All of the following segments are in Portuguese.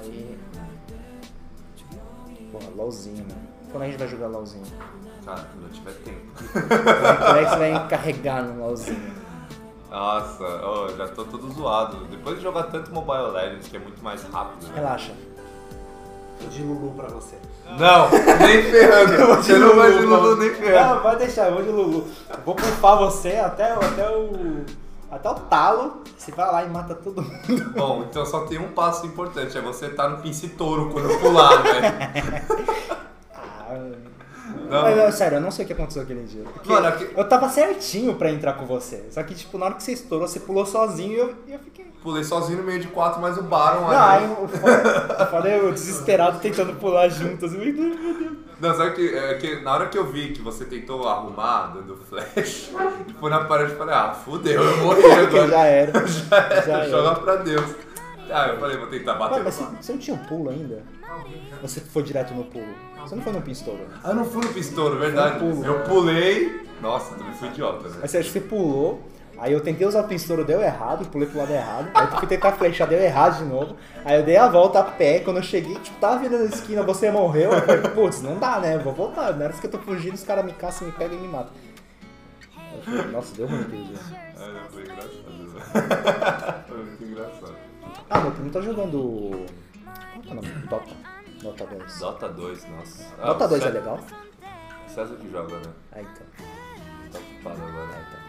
Aí. Pô, LOLzinho, mano. Quando a gente vai jogar LOLzinho? Cara, quando eu tiver tempo. Como é que você vai encarregar no LOLzinho? Nossa, ó, eu já tô todo zoado. Depois de jogar tanto Mobile Legends, que é muito mais rápido, né? Relaxa. Tô de Lulu pra você. Não, nem ferrando. Você não vai de Lulu nem ferrando. Não, vai deixar, eu vou de Lulu. Vou bufar você até, até o. Até o talo. Você vai lá e mata todo mundo. Bom, então só tem um passo importante, é você estar no pincitouro quando eu pular, né? Ah, Não. Mas, não, sério, eu não sei o que aconteceu aquele dia. Mano, aqui- eu tava certinho pra entrar com você. Só que, tipo, na hora que você estourou, você pulou sozinho e eu, eu fiquei. Pulei sozinho no meio de quatro, mas o Baron Não, aí aí. o foda, o foda é eu desesperado tentando pular junto. Assim, meu Deus, meu Deus. Não, sabe que, é que na hora que eu vi que você tentou arrumar dando flash, foi na parede e falei, ah, fudeu, eu morri agora. já era. Já era, Já era. joga pra Deus. Ah, eu falei, vou tentar Ué, bater mas você, você não tinha um pulo ainda? Você foi direto no pulo? Você não foi no pinstouro? Ah, eu não fui no pistouro, verdade. Foi um pulo. Eu pulei. Nossa, também fui idiota, né? Mas você acha que você pulou, aí eu tentei usar o pinstouro, deu errado, pulei pro lado errado, aí eu fui tentar flechar, deu errado de novo, aí eu dei a volta a pé, quando eu cheguei, tipo, tava virando a esquina, você morreu, eu falei, putz, não dá, né, vou voltar, na hora que eu tô fugindo, os caras me caçam, me pegam e me matam. Falei, Nossa, deu ruim aquele dia. Ah, não, foi engraçado. foi muito engraçado. Ah, meu primo tá jogando... Qual que é o nome? Dota. Dota 2. Dota 2, nossa. Ah, Dota o 2 é César- legal? César que joga, né? Ah, então. Tá ocupado agora. Ah, então.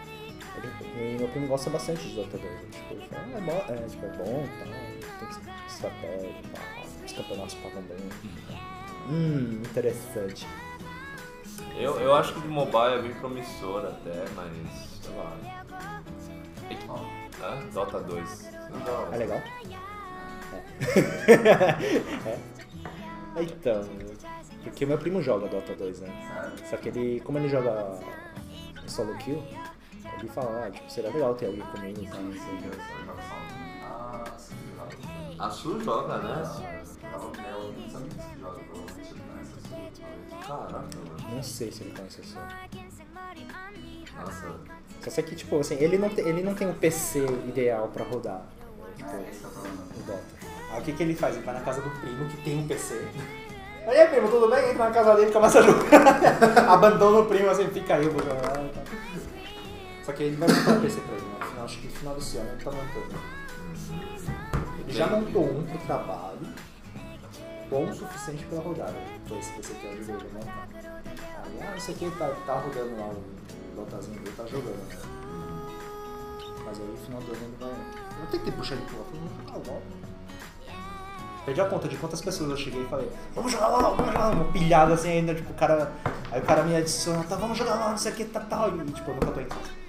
Ele- Meu primo gosta bastante de Dota 2. Tipo, ele fala, ah, é bom, é, tipo, é bom, tal, tem estratégia, tal, os campeonatos pagam bem. Hum, interessante. Eu, eu acho que de mobile é bem promissor até, mas. sei lá. Hã? Dota 2. É legal? É. é. Então, porque meu primo joga Dota 2, né? Só que ele, como ele joga solo kill, ele fala, ah, tipo, seria legal ter alguém comigo e tal, não sei o quê. A Su joga, né? Caraca, mano. Não sei se ele conhece a sua. Nossa. Só sei que, tipo, assim, ele não, tem, ele não tem o PC ideal pra rodar, tipo, o Dota. Aí o que, que ele faz? Ele vai na casa do primo que tem um PC. Aí, primo, tudo bem? Entra na casa dele e começa a jogar. Abandona o primo assim, fica aí, eu vou jogar. Só que ele vai montar um PC pra ele, né? No final, acho que no final desse ano ele tá montando. Ele já montou um pro trabalho, bom o suficiente pra rodar. né? Foi esse PC que eu ele a montar. Aí, ah, isso aqui tá, tá rodando lá, o Dotazinho dele tá jogando. né? Mas aí no final do ano ele vai. Eu tentei puxar ele pro falei, não, tá bom. Perdi a conta de quantas pessoas eu cheguei e falei, vamos jogar lá, vamos jogar lá, uma pilhada assim ainda, tipo, o cara. Aí o cara me adiciona, tá, vamos jogar lá, não sei o que, tá tal. E tipo, eu nunca tô em casa.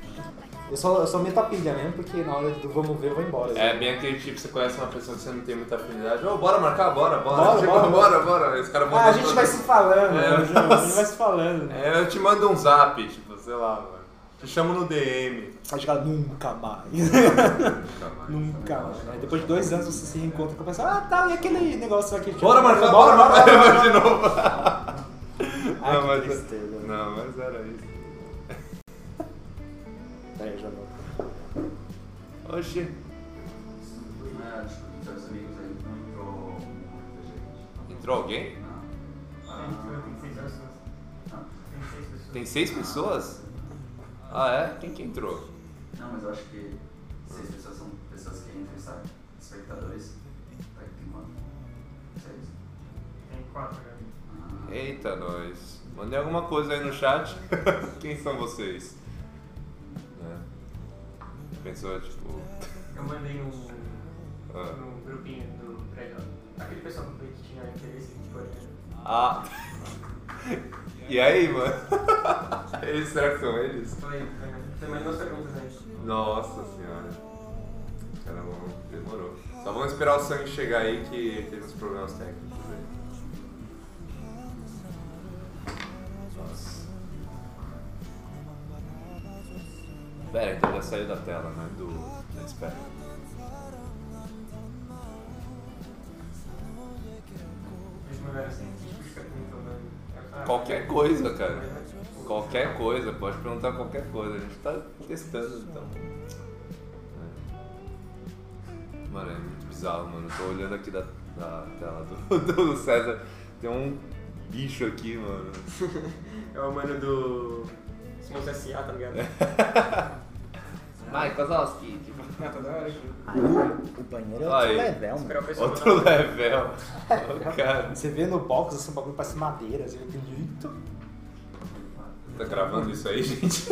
Eu só, eu só meto a pilha mesmo, porque na hora do vamos ver eu vou embora. É bem aquele tipo, você conhece uma pessoa que você não tem muita afinidade. Ô, bora marcar? Bora, bora. Bora, Tipo, bora, bora, bora. Esse cara Ah, a gente vai se falando, É, né, Ju? a gente vai se falando. né? É, eu te mando um zap, tipo, sei lá, mano. Te chamo no DM. Vai jogar nunca mais. Nunca mais. nunca mais. Né? Depois de dois anos você se reencontra com a pessoa, ah tá, e aquele negócio aqui? Bora marcar, bora, marcar de novo. Ah, Não, que mas- tristeza. Não, mas era isso. Aí, não entrou muita gente. Entrou alguém? Tem seis pessoas? Ah, é? Quem que entrou? não, mas eu acho que seis pessoas são pessoas que entram, sabe? Espectadores. Vai que tem quanto? Seis? Tem quatro, né? Ah, Eita, nós. Mandei alguma coisa aí no chat. Quem são vocês? Né? Pensou, tipo. Eu mandei no, Ah. no grupinho do prédio. Aquele pessoal que tinha interesse tipo, de coisa. Ah! E aí, mano? Eles, será que são eles? É, tem mais duas perguntas aí. Nossa senhora. Caramba, demorou. Só vamos esperar o sangue chegar aí que teve uns problemas técnicos Pera, então já saiu da tela, né? Do. da espera. Qualquer coisa, cara. Qualquer coisa, pode perguntar qualquer coisa. A gente tá testando, então. É. Mano, é muito bizarro, mano. Tô olhando aqui da, da tela do, do César. Tem um bicho aqui, mano. É o mano do. Simões S.A., tá ligado? Tipo, Ah, tá hora aqui. O banheiro é outro Aí. level, mano. Esperar o pessoal outro level. Ô, cara, Você vê no box, assim, um bagulho parece madeira, assim, tem eita. tá gravando isso aí, gente?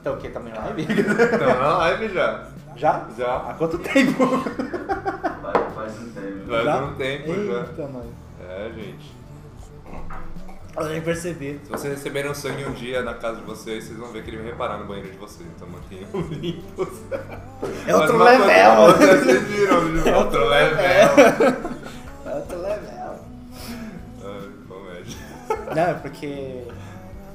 Então o que? Também live? Estamos na live já. Já? Já. Há quanto tempo? Vai- Faz um tempo. Faz Já? um tempo já. Eita, mano. É, gente. Eu nem percebi. Se vocês receberem sangue um dia na casa de vocês, vocês vão ver que ele vai reparar no banheiro de vocês. Então mantenham limpos. É outro level, coisa- mano. Vocês viram, tipo, É outro level. É outro level. Ai, comédia. Não, é porque.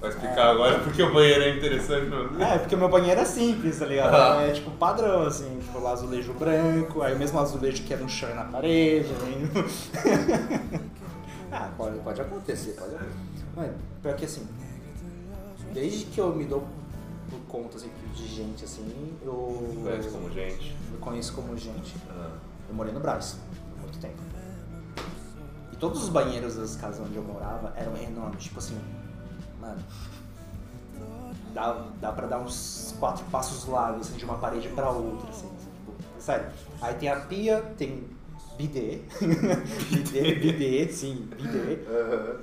Vai explicar agora porque o banheiro é interessante você? É, porque o meu banheiro é simples, tá ligado? Ah. É tipo padrão, assim, tipo lá azulejo branco, aí o mesmo azulejo que é no chão e na parede. Aí... ah, pode, pode acontecer, pode acontecer. Mano, pior que assim, desde que eu me dou por conta assim, de gente assim, eu. Conhece como gente. Eu conheço como gente. Ah, Eu morei no Brás há muito tempo. E todos os banheiros das casas onde eu morava eram enormes, tipo assim, mano. Dá, dá pra dar uns quatro passos largos assim, de uma parede pra outra, assim, assim, tipo, sério. Aí tem a pia, tem bidê, bidê, bidê, sim, bidê,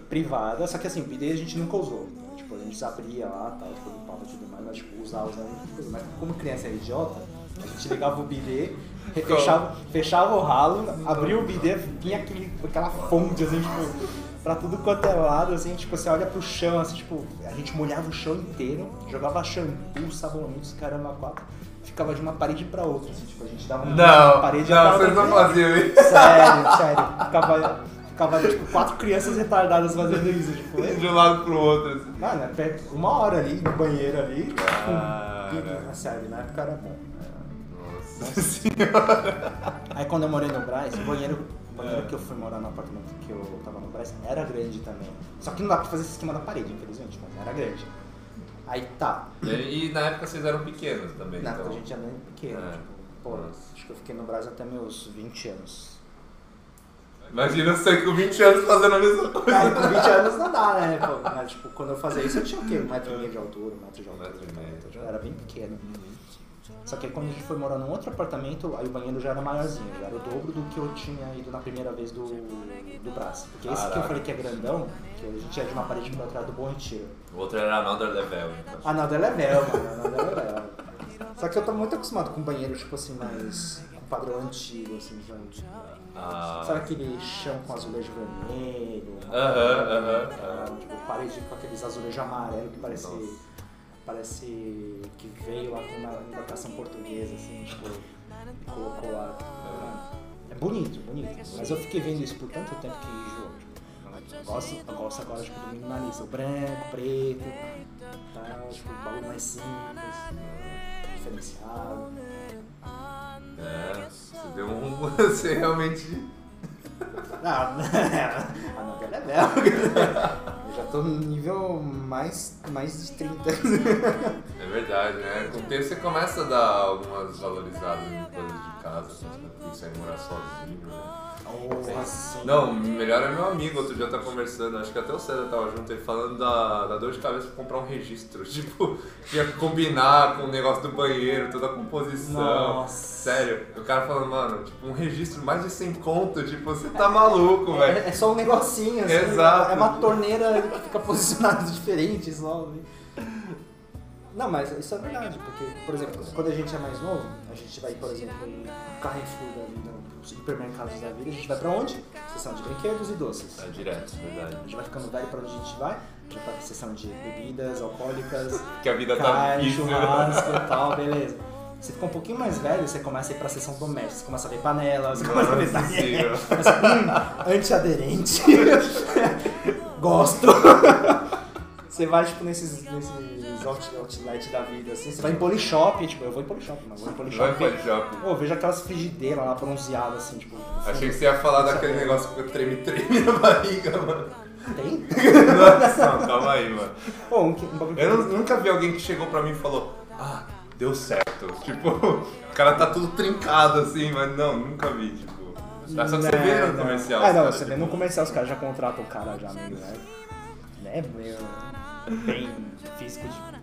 privada, só que assim, bidê a gente nunca usou. Tipo, a gente abria lá, tal, tipo, limpava e tudo mais, mas tipo, usava, usava, coisa. mas como criança era idiota, a gente ligava o bidê, fechava, fechava o ralo, abria o bidê, vinha aquele, aquela fonte, assim, tipo, pra tudo quanto é lado, assim, tipo, você olha pro chão, assim, tipo, a gente molhava o chão inteiro, jogava shampoo, sabonete, caramba, quatro, ficava de uma parede pra outra, assim, tipo, a gente dava uma Não, parede não, vocês outra. não faziam isso. Sério, sério. Ficava, ficava tipo, quatro crianças retardadas fazendo isso. Tipo, De um lado pro outro. Assim. mano, é perto- uma hora ali no banheiro ali. Cara. Tipo, sério, na época era bom. Nossa senhora. Aí quando eu morei no Braz, o banheiro, banheiro É. que eu fui morar no apartamento que eu tava no Braz era grande também. Só que não dá pra fazer esse esquema na parede, infelizmente, mas era grande. Aí tá. E, e na época vocês eram pequenos também. Na então. época a gente era bem pequeno. É. Tipo, pô, acho que eu fiquei no Braz até meus 20 anos. Imagina você com 20 anos fazendo a mesma coisa. Aí com 20 anos não dá, né? Pô, mas tipo, quando eu fazia isso eu tinha o quê? Um metro e meio de altura, um metro de altura. metro e tá? meio. Era bem pequeno. Só que aí quando a gente foi morar num outro apartamento, aí o banheiro já era maiorzinho, já era o dobro do que eu tinha ido na primeira vez do, do braço. Porque esse que eu falei que é grandão, que a gente ia de uma parede pra era do Bom Retiro. O outro era another level, então. Ah, é level, mano, é level. Só que eu tô muito acostumado com banheiro, tipo assim, mais com padrão antigo, assim, sabe? Ah. Sabe aquele chão com azulejo vermelho? Aham, aham, Ah, aham. Tipo, parede com aqueles azulejos amarelos que parece. Nossa. Parece que veio lá com uma embarcação portuguesa, assim, tipo, e colocou lá. É bonito, bonito. Mas eu fiquei vendo isso por tanto tempo que enjoou. Tipo, eu gosto, eu gosto agora tipo, do minimalista, o branco, preto, tal, tipo, o bagulho mais simples, diferenciado. É, você deu um. Você realmente. Ah, a novela é bela. Eu já tô no nível mais, mais de 30. É verdade, né? Com o tempo você começa a dar algumas valorizadas em coisas de casa, quando você em morar sozinho, né? Assim. Não, melhor é meu amigo, outro dia tá conversando, acho que até o César tava junto, ele falando da, da dor de cabeça pra comprar um registro. Tipo, tinha que combinar com o negócio do banheiro, toda a composição. Nossa. Sério, o cara falando, mano, tipo, um registro mais de 100 conto, tipo, você tá maluco, velho. É, é só um negocinho, assim. Exato. É uma torneira que fica posicionada diferente só. Não, mas isso é verdade, porque, por exemplo, quando a gente é mais novo, a gente vai, por exemplo, no Carrefour da vida, nos supermercados da vida, a gente vai pra onde? Seção de brinquedos e doces. É direto, verdade. A gente vai ficando velho pra onde a gente vai? A gente vai pra seção de bebidas alcoólicas, Que a vida tá carne, difícil. churrasco e tal, beleza. Você fica um pouquinho mais velho, você começa a ir pra seção doméstica, você começa a ver panelas, você começa a ver talher, começa, hum, antiaderente, gosto. Você vai, tipo, nesses, nesses out- outlet da vida, assim, você vai em polishop, tipo, eu vou em polishop, mas vou em polishop. Vai pro shopping. Pô, eu vejo aquelas frigideiras lá bronzeadas, assim, tipo... Achei que você ia falar daquele negócio que treme-treme na barriga, mano. Tem? Nossa, não, calma aí, mano. Pô, um, um Eu nu- nunca vi alguém que chegou pra mim e falou: Ah, deu certo. Tipo, o cara tá tudo trincado assim, mas não, nunca vi, tipo. É só que você vê no Não, comercial. Ah, não, caras, você vê tipo, no comercial, os caras já contratam o cara já né? Né, meio. Bem físico de.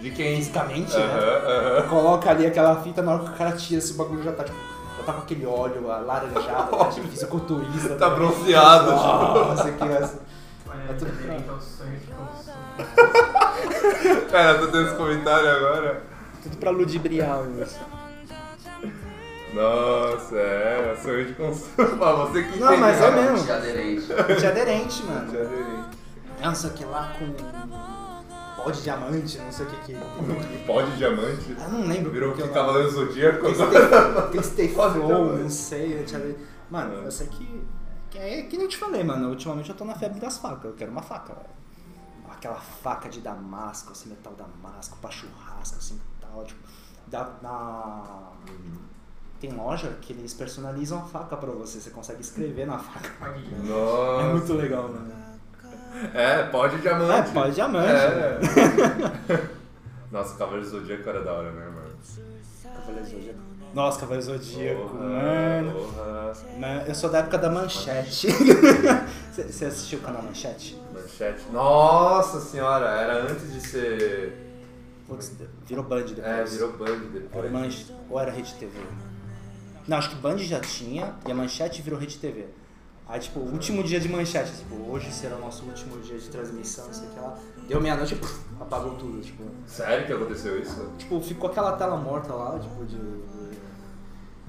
De quem? Fisicamente, né? Aham, aham. Coloca ali aquela fita, na hora que o cara tira, esse bagulho já tá tipo. Já tá com aquele óleo laranjado, tá, tipo, fisiculturista. Tá né? bronzeado, tipo. Nossa, que. Olha, É tudo então sonho de consumo. Cara, tô tendo esse comentário agora. Tudo pra ludibriar isso. Nossa, é, sonho de consumo. Ah, você que Não, entende, mas é né? mesmo. De aderente. De aderente, mano. Aderi. Não sei o que lá com. pó de diamante, não sei o que que. Pó de diamante. Eu não lembro Virou que eu- Cavaleiro Zodíaco. De Flow, diamante. não sei. eu tinha- Mano, eu sei que. que É que nem eu te falei, mano. Ultimamente eu tô na febre das facas. Eu quero uma faca, velho. Aquela faca de damasco, assim, metal damasco, pra churrasco, assim, tal. Tipo, da, na. Tem loja que eles personalizam a faca pra você. Você consegue escrever na faca. Nossa. É muito legal, mano. É, pó de diamante. É, pó de diamante. É. Nossa, Cavaleiro Zodíaco era da hora, né, mano? Cavaleiro Zodíaco. Nossa, Cavaleiro Zodíaco, Porra, mano. porra. Né, Eu sou da época da Manchete. Você assistiu o canal Manchete? Manchete. Nossa senhora, era antes de ser. Putz, virou Band depois. É, virou Band Era depois. Manche... Ou era Rede TV? Não, acho que Band já tinha e a Manchete virou Rede TV. Aí, tipo, último dia de Manchete, tipo, hoje será o nosso último dia de transmissão, não sei o que lá. Deu meia-noite e apagou tudo, tipo. Sério que aconteceu isso? Tipo, ficou aquela tela morta lá, tipo, de.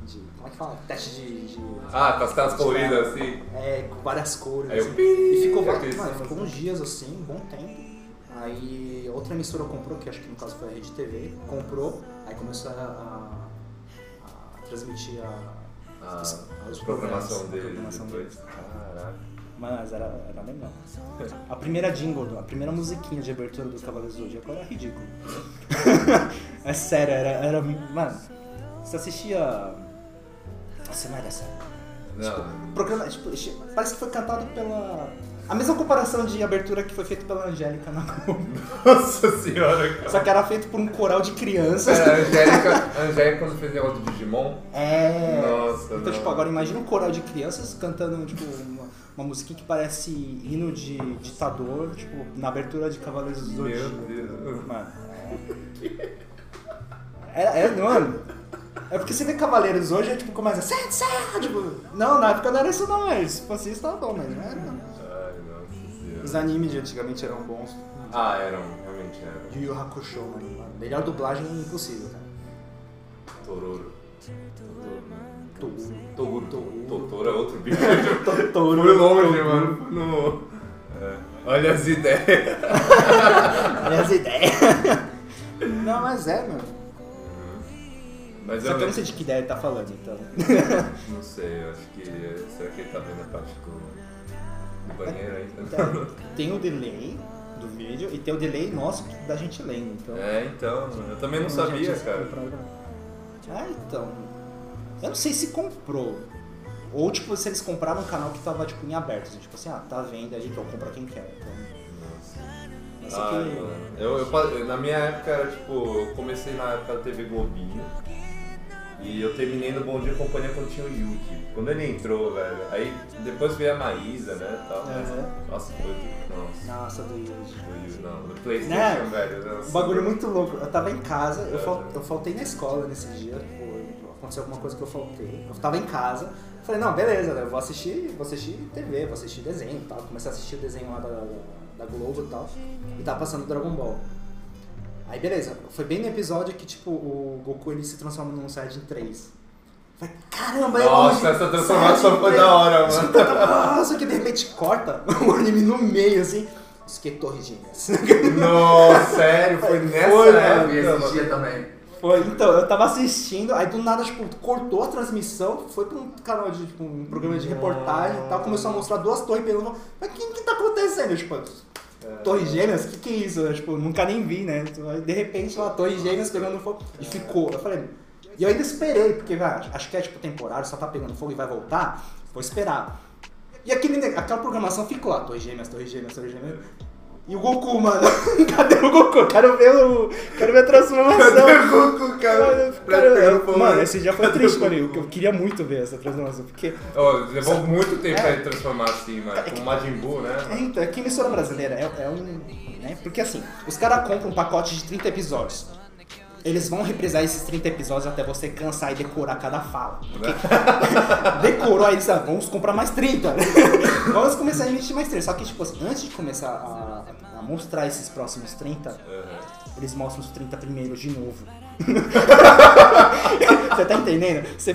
de como é que fala? Teste de. de- Ah, com as telas coloridas assim. É, com várias cores. Aí eu assim. pi- E ficou, aquele mano, som ficou assim. uns dias assim, um bom tempo. Aí outra emissora comprou, que acho que no caso foi a Rede TV, comprou, aí começou a, a- a transmitir a. A os- os programação a deles programação depois. Caraca. Mas era, era legal. A primeira jingle, a primeira musiquinha de abertura dos Cavaleiros do Zodíaco era ridículo. é sério, era, era. Mano, você assistia. Nossa, não era sério. Não. Programa, tipo, parece que foi cantado pela. A mesma comparação de abertura que foi feita pela Angélica na. Nossa senhora, cara. Só que era feito por um coral de crianças. Era a Angélica, a Angélica quando fez negócio do Digimon. É. Nossa, Então, não. tipo, agora imagina um coral de crianças cantando, tipo, uma, uma musiquinha que parece hino de ditador, tipo, na abertura de Cavaleiros do Meu Zodíaco. Deus. Mano. É, é, mano. É porque você vê Cavaleiros hoje, é tipo, começa. Sete, sete, tipo, não, na época não era isso não, velho. Se fosse isso, tava bom, mas não era. não. Os animes de antigamente eram bons. Ah, eram, realmente eram. Yu Yu Hakusho, mano. Melhor dublagem impossível, cara. Tororo. Toguro. Toguro. Totoro é outro bicho. Totoro. Fui longe, mano. No... É. Olha as ideias. Olha as ideias. Não, mas é, mano. Mas Só que eu não sei de que ideia ele tá falando, então. Não sei, eu acho que. Será que ele tá vendo a parte do, do banheiro ainda? Então, tem o delay do vídeo e tem o delay nosso da gente lendo. Então, É, então, eu também não sabia, gente, cara. Ah, então. Eu não sei se comprou. Ou, tipo, se eles compraram um canal que tava, tipo, em aberto. assim, Tipo assim, ah, tá vendo aí, então compra quem quer. Então, mas Ah, que... eu, eu, pa- na minha época era tipo, eu comecei na época da TV Globinho e eu terminei no Bom Dia Companhia quando tinha o Yuki. Quando ele entrou, velho, aí depois veio a Maísa, né, tal. mas- Aham. Nossa, foi do, nossa, Nossa, do Yuji. do Yuki, não, do Playstation, Né? velho. Nossa. Um bagulho muito louco. Eu tava em casa, eu, É. fal- eu faltei na escola nesse dia, aconteceu alguma coisa que eu faltei. Eu tava em casa, falei, não, beleza, né, eu vou assistir, vou assistir TV, vou assistir desenho e tal. Comecei a assistir o desenho lá da, da, da Globo e tal. E tava passando Dragon Ball. Aí beleza, foi bem no episódio que tipo, o Goku ele se transforma num Saiyajin 3. Falei, caramba, é Nossa, essa transformação foi da hora, 3. mano. Nossa, que de repente corta o anime no meio, assim. Isso que é Torre Gêmeas. Nossa, sério, foi nessa Foi, Eu vi época, esse mano. dia também. Foi, então, eu tava assistindo, aí do nada, tipo, cortou a transmissão, foi pra um canal de, tipo, um programa de reportagem e tal, começou a mostrar duas torres pegando. Mas o que que tá acontecendo? Tipo, Torres Gêmeas? O que que é isso? Eu, tipo, nunca nem vi, né? De repente, lá, Torres Gêmeas pegando fogo e ficou. Eu falei, e eu ainda esperei, porque, vai, acho que é, tipo, temporário, só tá pegando fogo e vai voltar, vou esperar. E aquele, aquela programação ficou lá, Torres Gêmeas, Torres Gêmeas, Torres Gêmeas. E o Goku, mano? Cadê o Goku? Quero ver o. Quero ver a transformação. Cadê o Goku, cara? Cara, eu- mano, esse dia foi triste pra mim. Eu eu queria muito ver essa transformação. Porque. Ó, levou muito tempo É. pra ele transformar assim, mano. Com o Majin Buu, né? É, então, é que emissora brasileira é, é um. Né? Porque assim, os caras compram um pacote de 30 episódios. Eles vão reprisar esses 30 episódios até você cansar e decorar cada fala. Porque decorou aí, sabe? Vamos comprar mais 30. vamos começar a emitir mais 30. Só que, tipo assim, antes de começar a, a mostrar esses próximos 30, Aham. eles mostram os 30 primeiros de novo. Você tá entendendo? Você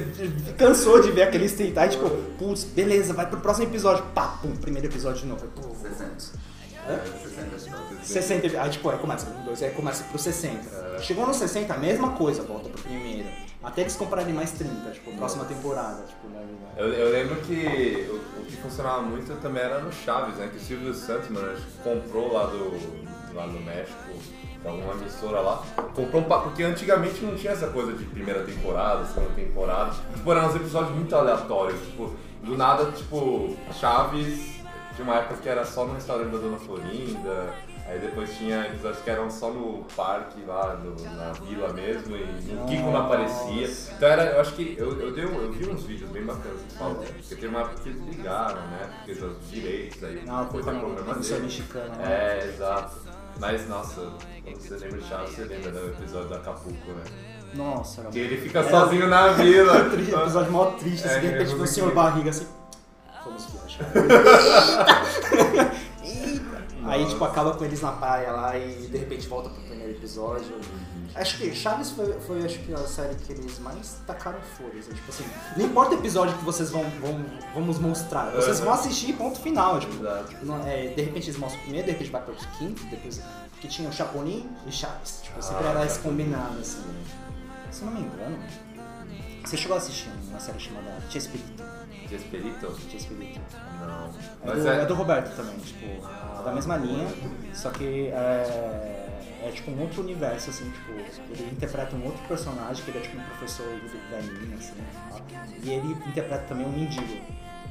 cansou de ver aqueles 30, aí tipo, putz, beleza, vai pro próximo episódio. Pá, pum, primeiro episódio de novo. Pô, 60. Hã? É, 60 episódios. 60, aí tipo, aí começa um, dois, aí começa pro 60. Chegou no 60, a mesma coisa, volta pro primeiro. Até eles comprarem mais 30, tipo, próxima temporada, tipo, na verdade. Eu, eu lembro que o, o que funcionava muito também era no Chaves, né? Que o Silvio Santos, mano, acho que comprou lá do, lá no México, que é uma emissora lá, comprou um porque antigamente não tinha essa coisa de primeira temporada, segunda temporada. Tipo, eram uns episódios muito aleatórios, tipo, do nada, tipo, Chaves, tinha uma época que era só no restaurante da Dona Florinda, aí depois tinha episódios que eram só no parque lá, no- na vila mesmo, e o Kiko não aparecia. Então era, eu acho que eu, eu, dei, eu vi uns vídeos bem bacanas que falam, porque teve uma época que eles brigaram, né? Porque dos direitos aí, Não, foi da com programa dele. mexicana. né? É, exato. Mas nossa, quando você lembra de Chaves, você lembra do episódio do Acapulco, né? Nossa, Que ele fica Era- sozinho na vila. Episódio mó triste, assim, É, de repente eu vê o vi senhor barriga assim. Vamos viajar. Eita! Eita! Aí, tipo, acaba com eles na praia lá e de repente volta pro primeiro episódio. Acho que Chaves foi, foi acho que a série que eles mais tacaram foda-se. Tipo assim, não importa o episódio que vocês vão, vão vamos mostrar, vocês vão assistir ponto final. Tipo, tipo, não- é, de repente eles mostram o primeiro, de repente vai pro quinto, depois. Porque tinha o Chapolin e Chaves. Tipo, sempre Ah, era esse combinado, assim. Se eu não me engano, você chegou a assistir uma série chamada Chespirito. Despirito? Chespirito. Não. É Mas do, é. é do Roberto também, tipo, da mesma linha, só que é, é tipo um outro universo, assim, tipo, ele interpreta um outro personagem, que ele é tipo um professor do velhinho, assim, tá? e ele interpreta também um mendigo.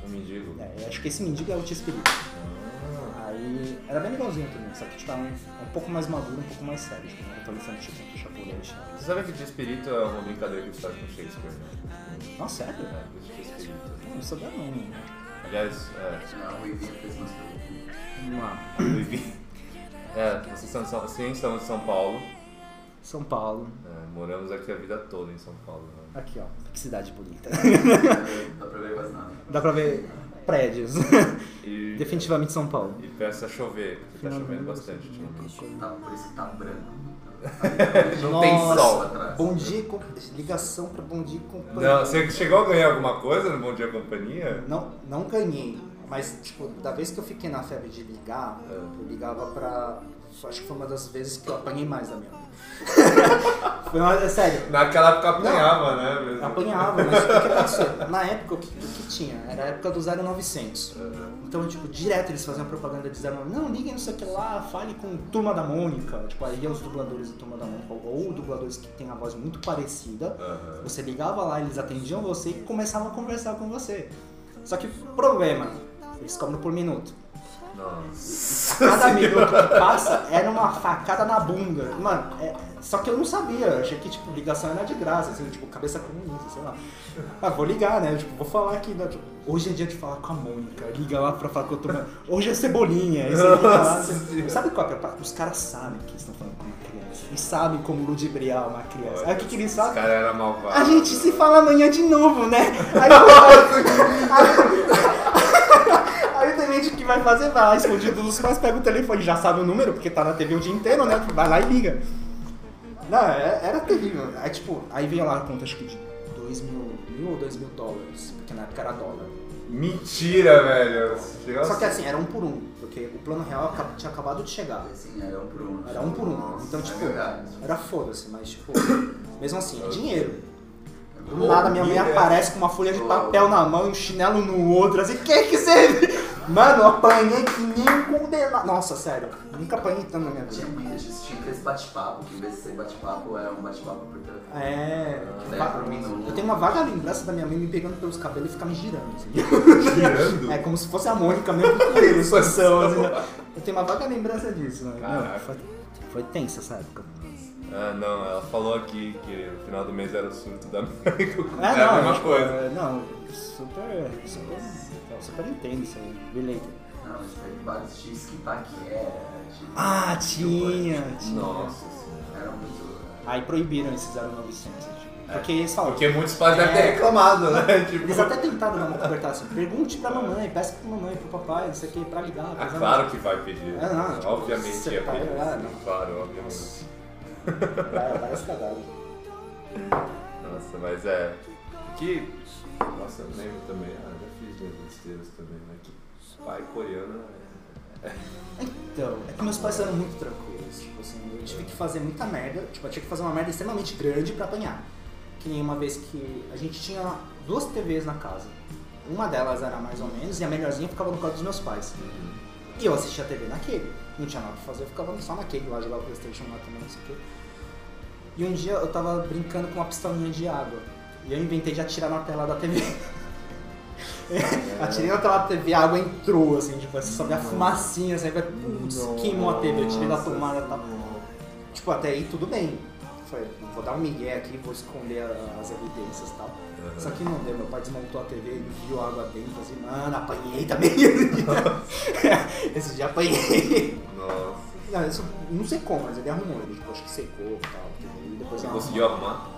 O mendigo. É, eu acho que esse mendigo é o Chespirito. Ah, Aí era bem legalzinho também, só que tipo, é um, é um pouco mais maduro, um pouco mais sério, tipo, não é tão infantil quanto o Chapolin Chaves. Você sabe que Despirito é uma brincadeira que eles fazem com Shakespeare, né? Nossa, sério? É. Não sabia não. Aliás, é. A Ruivinha fez umas perguntas. Vamos lá. É, vocês estão de São, sim, estamos de São Paulo. São Paulo. É, moramos aqui a vida toda em São Paulo. Né? Aqui, ó. Que cidade bonita. Dá pra ver quase nada. Dá pra ver prédios. E, Definitivamente São Paulo. E peça a chover, porque tá chovendo bastante ultimamente. Tá, por isso que tá branco. Não tem Nossa, sol. atrás. Bom dia, com... ligação pra Bom Dia com Não, você chegou a ganhar alguma coisa no Bom Dia Companhia? Não, não ganhei. Mas, tipo, da vez que eu fiquei na febre de ligar, eu ligava pra. Acho que foi uma das vezes que eu apanhei mais da minha vida. foi uma. é Sério. Naquela época apanhava, né? mesmo? Apanhava, mas o que aconteceu? Na época, o que, o que tinha? Era a época do 0900. Então, tipo, direto eles faziam propaganda de 0900. Não, liguem não sei o que lá, fale com Turma da Mônica. Tipo, aí os dubladores da Turma da Mônica, ou dubladores que têm a voz muito parecida. Aham. Você ligava lá, eles atendiam você e começavam a conversar com você. Só que, problema, eles cobram por minuto. Nossa. Cada minuto que passa era uma facada na bunda. Mano, é- só que eu não sabia. Eu achei que, tipo, ligação era de graça, assim, tipo, cabeça comunista, sei lá. Ah, vou ligar, né? Tipo, vou falar aqui. Né? Tipo, hoje é dia de falar com a Mônica. Liga lá pra falar com o Turma. Hoje é cebolinha. Lá. Senhora. Sabe qual é? a? Os caras sabem que estão falando com uma criança. E sabem como ludibriar uma criança. Aí o que, que eles Esse fazem? cara era malvado. A gente se fala amanhã de novo, né? Aí, aí, o que vai fazer vai, escondido dos pais, pega o telefone, já sabe o número, porque tá na TV o dia inteiro, né? Vai lá e liga. Não, é- era terrível. Aí tipo, aí veio lá a conta acho que de 2 mil, mil ou 2 mil dólares, porque na época era dólar. Mentira, velho. Chegou Só que assim, era um por um, porque o plano real tinha acabado de chegar. Assim, era um por um. Era um por um. Então, é tipo, era foda-se, mas tipo, mesmo assim, é dinheiro. Do nada minha mãe aparece com uma folha de papel na mão e um chinelo no outro, assim, que que você. Mano, eu apanhei que nem um condenado. Nossa, sério. Nunca apanhei tanto na minha Tinha vida. vídeos, tinha esse bate-papo, que em vez de ser bate-papo, era um bate-papo por telefone. É. Daí va- por minuto. Eu tenho uma vaga lembrança da minha mãe me pegando pelos cabelos e ficar me girando. Assim. Girando? É como se fosse a Mônica mesmo com ele, situação. Assim, né? Eu tenho uma vaga lembrança disso, né? Não, foi, foi tensa essa época. Ah, não, ela falou aqui que no final do mês era o surto da mãe. Ah, é a não, mesma tipo, coisa. é, Não, super. Super, super entendo isso aí. Related. Não, mas teve vários X que Paquera. tipo, Ah, tinha, tinha. Nossa senhora. Era muito. Aí proibiram esse 0900. Tipo, porque eles falam. Porque muitos pais devem ter É. reclamado, né? Tipo, Eles até tentaram dar uma cobertura assim. Pergunte pra mamãe, peça pra mamãe, pro papai, não sei o que, pra ligar. ah, claro que vai pedir. É, não, tipo, Obviamente ia tá- pedir. ah. Claro, obviamente. Vai- Várias cagadas. Nossa, mas é. Que. Nossa, eu lembro também. Ah, já fiz minhas besteiras também, né? Que pai coreano é. Então, é que meus pais eram muito tranquilos. Tipo assim, eu tive que fazer muita merda. Tipo, eu tinha que fazer uma merda extremamente grande pra apanhar. Que nem uma vez que a gente tinha duas TVs na casa. Uma delas era mais ou menos e a melhorzinha ficava no quarto dos meus pais. E eu assistia a TV naquele. Não tinha nada pra fazer, eu ficava só naquele lá, jogava Playstation lá também, não sei o quê. E um dia eu tava brincando com uma pistolinha de água. E eu inventei de atirar na tela da TV. Atirei na tela da TV, a água entrou, assim, tipo, você só vê a fumacinha, assim, vai, putz, queimou a TV, eu tirei da tomada e tal. Tipo, até aí tudo bem. Falei, vou dar um migué aqui, vou esconder as evidências e tal. Só que não deu, meu pai desmontou a TV, ele viu a água dentro, assim, mano, apanhei também. Esse dia apanhei. Nossa. Não, sei como, mas ele arrumou, ele tipo, acho que secou e tal. E depois Você conseguiu arrumar?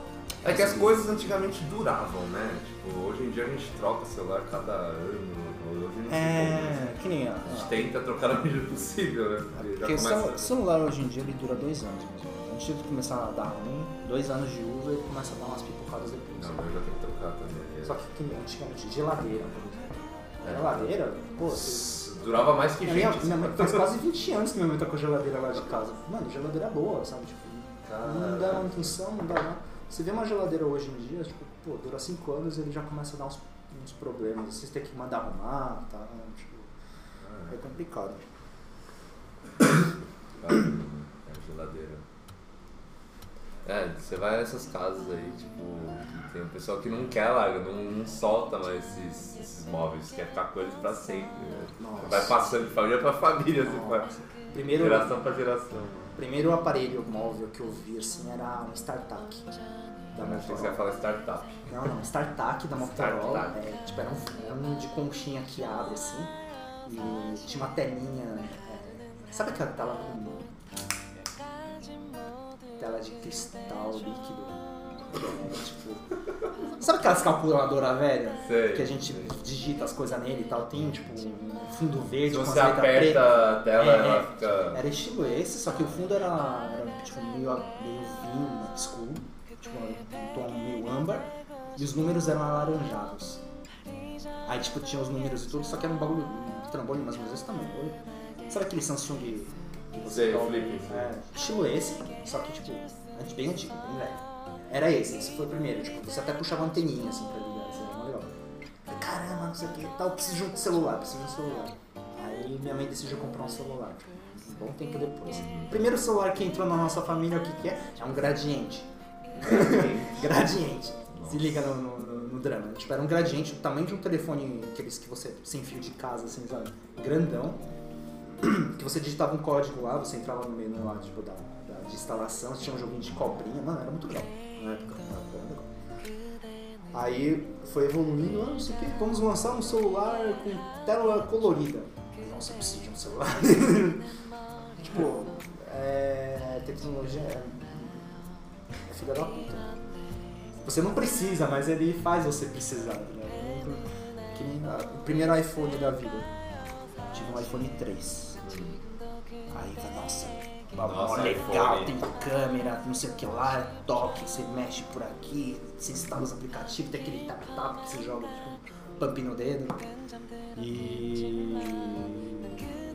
É que as coisas antigamente duravam, né? Tipo, hoje em dia a gente troca celular cada ano. Hoje não É, que nem. como. A gente tenta trocar na medida possível, né? Porque já Porque o começa. celu- celular hoje em dia ele dura dois anos mesmo. Antes de começar a dar ruim, dois anos de uso ele começa a dar umas pipocadas depois. Não, mas eu já tenho que trocar também. Só que, que nem antigamente, geladeira, por exemplo. É. Geladeira, pô, você. Durava mais que Minha, gente. minha mãe faz quase 20 anos que minha mãe tá com a geladeira lá de casa. Mano, geladeira é boa, sabe? Tipo, não dá manutenção, não dá nada. Você vê uma geladeira hoje em dia, tipo, pô, dura 5 anos e ele já começa a dar uns, uns problemas. Vocês têm que mandar arrumar, tá? Tipo, é complicado. Ah, é, geladeira. É, você vai nessas casas aí, tipo, que tem um pessoal que não quer larga, não, não solta mais esses, esses móveis, quer ficar com eles pra sempre. né? Vai passando de família pra família, assim, vai. Primeiro, Geração pra geração. primeiro aparelho móvel que eu vi assim era um StarTAC da Achei que você ia falar startup. Não, não, StarTAC da Motorola. É, tipo, era um, era um de conchinha que abre assim. E tinha uma telinha. é, sabe aquela tela com. Tela de cristal líquido? Tipo. Sabe aquelas calculadoras velhas? Sei, Que a gente sei. digita as coisas nele e tal, tem tipo um fundo verde Se você aperta pretas. a tela, É, ela é. fica. Era estilo esse, só que o fundo era, era tipo meio, meio vinho, escuro, tipo um tom meio âmbar, e os números eram alaranjados. Aí tipo tinha os números e tudo, só que era um bagulho, um trambolho mais ou menos tamanho. olha. Sabe aquele Samsung Sei, o coloca- flip. É, estilo esse, só que tipo, bem antigo, bem velho. Era esse, esse foi o primeiro, tipo, você até puxava anteninha assim pra ligar, assim, era legal. Falei, Caramba, não sei o que, tal, preciso de um celular, preciso de um celular. Aí minha mãe decidiu comprar um celular, tipo, um bom tempo depois. Primeiro celular que entrou na nossa família, o que, que é? É um gradiente. gradiente. Se liga no, no, no- no drama. Tipo, era um gradiente, o tamanho de um telefone, aqueles que você, sem fio de casa, assim, sabe? Grandão. Que você digitava um código lá, você entrava no menu lá, tipo, da, da- de instalação, tinha um joguinho de cobrinha, mano, era muito legal. Na época. Aí foi evoluindo, ah, não sei o que, vamos lançar um celular com tela colorida. Nossa, eu preciso de um celular. tipo, é. Tecnologia é. É filha da puta. Você não precisa, mas ele faz você precisar. Né? Que nem o primeiro iPhone da vida. Tive um iPhone 3. Aí, falei, nossa, Nossa, legal, tem câmera, não sei o que lá, é toque, você mexe por aqui, você instala os aplicativos, tem aquele tap-tap que você joga tipo, pump no dedo. E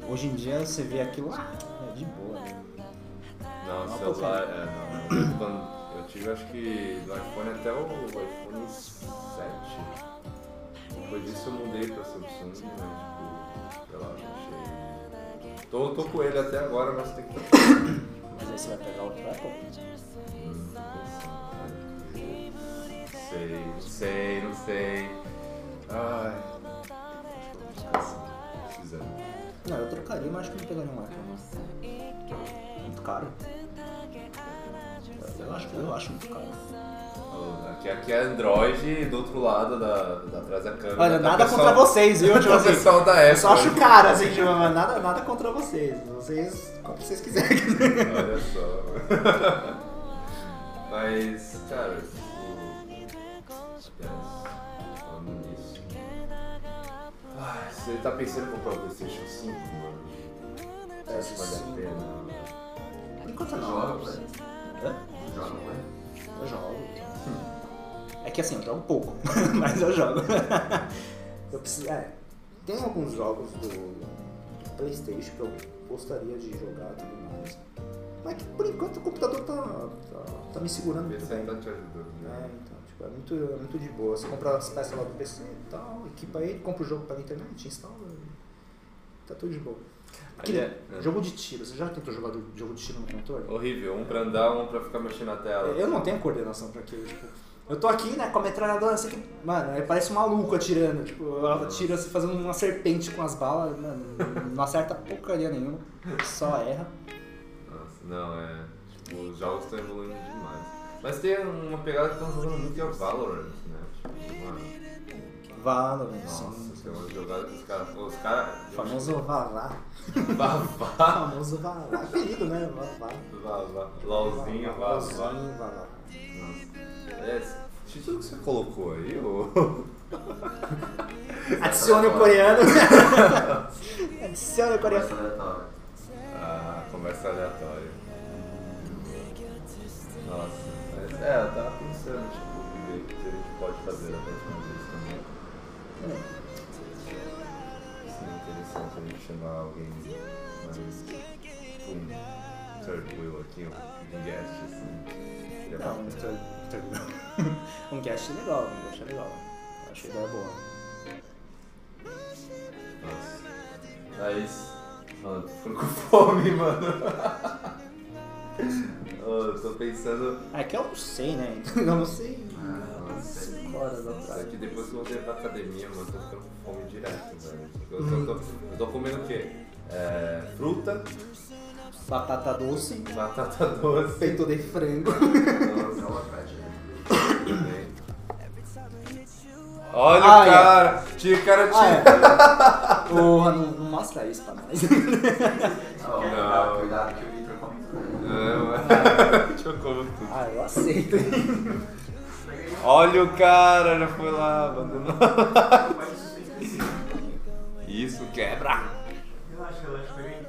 hoje em dia você vê aquilo, ah, é de boa. né? Não, celular. É, não. Quando eu tive, acho que do iPhone até o iPhone 7. depois disso eu mudei pra Samsung, mas tipo, sei lá, não achei. Tô, tô com ele até agora, mas tem que. Mas aí você vai pegar outro Apple? Hum, Sei, não sei, não sei. Ai. Não, eu trocaria, mas acho que não pegaria um Apple. não. Muito caro. Eu acho, eu acho muito caro. Aqui, aqui é Android e do outro lado da, da atrás da câmera. Olha, tá nada pessoal- contra vocês, viu? Tipo tá assim, pessoal da Apple. eu só acho caro, assim, tipo, nada, nada contra vocês. Vocês, como vocês quiserem. Olha só. Mas, cara. Falando nisso. Ai, você tá pensando em comprar o PlayStation 5, mano? Você acha que vale a pena? Enquanto não. Joga, velho. Hã? Joga, velho. Eu jogo. É que assim, eu jogo pouco, mas eu jogo. Eu preciso, é, tem alguns jogos do, do Playstation que eu gostaria de jogar e tudo mais. Mas que por enquanto o computador tá, tá, tá me segurando muito bem. tá te ajudando, É, né? então, tipo, é muito, é muito de boa. Você compra as peças lá do PC e tal, equipa ele, compra o jogo pela internet, instala tá tudo de boa. Aí é-. Jogo de tiro, você já tentou jogar jogo de tiro no controle? Horrível, um pra andar, um pra ficar mexendo na tela. Eu não tenho coordenação pra aquilo, tipo. Eu tô aqui, né, com a metralhadora, assim que. Mano, parece um maluco atirando. Tipo, eu atiro assim, fazendo uma serpente com as balas, mano, não acerta porcaria nenhuma, só erra. Nossa, não, é. Tipo, os jogos estão evoluindo demais. Mas tem uma pegada que estão jogando muito que é o Valorant, né? Tipo, mano. Valorant, Nossa, sim. Tem uma jogada que os caras. Os caras. Famoso Valá. Vavá. Famoso Valá. Apelido, né? Valá. Vavá. LOLzinho, Vavá. LOLzinho. Nossa. É, título que você colocou aí, ô. Adicione o coreano. Adicione o coreano. Conversa aleatória. Ah, conversa aleatória. Nossa, mas é, eu tava pensando, tipo, o que a gente pode fazer da próxima vez também. Interessante a gente chamar alguém mais um third wheel aqui, um um guest assim. Não, bacana. tô- tô- um guest legal, um guest legal. Achei ideia boa. Nossa. Mas. Mano, tô com fome, mano. Eu tô pensando. É que eu não sei, né? Eu não sei. Ah, não sei. Horas Só atrás. que depois que eu voltei pra academia, mano, eu tô ficando com fome direto, velho. Eu tô, tô- eu tô comendo o quê? É, fruta, Batata doce, batata doce. peito de frango. Nossa, Joga pet. também. Olha Ah, o é. cara! Tinha cara de. Ah, é. Porra, não, não mostra isso pra nós. Não, Não. cuidado, cuidado que o Victor come tudo. Não, mano. Deixa eu comer tudo. Ah, eu aceito. Olha o cara, já foi lá, abandonou. Isso quebra! Relaxa, relaxa, pega aí.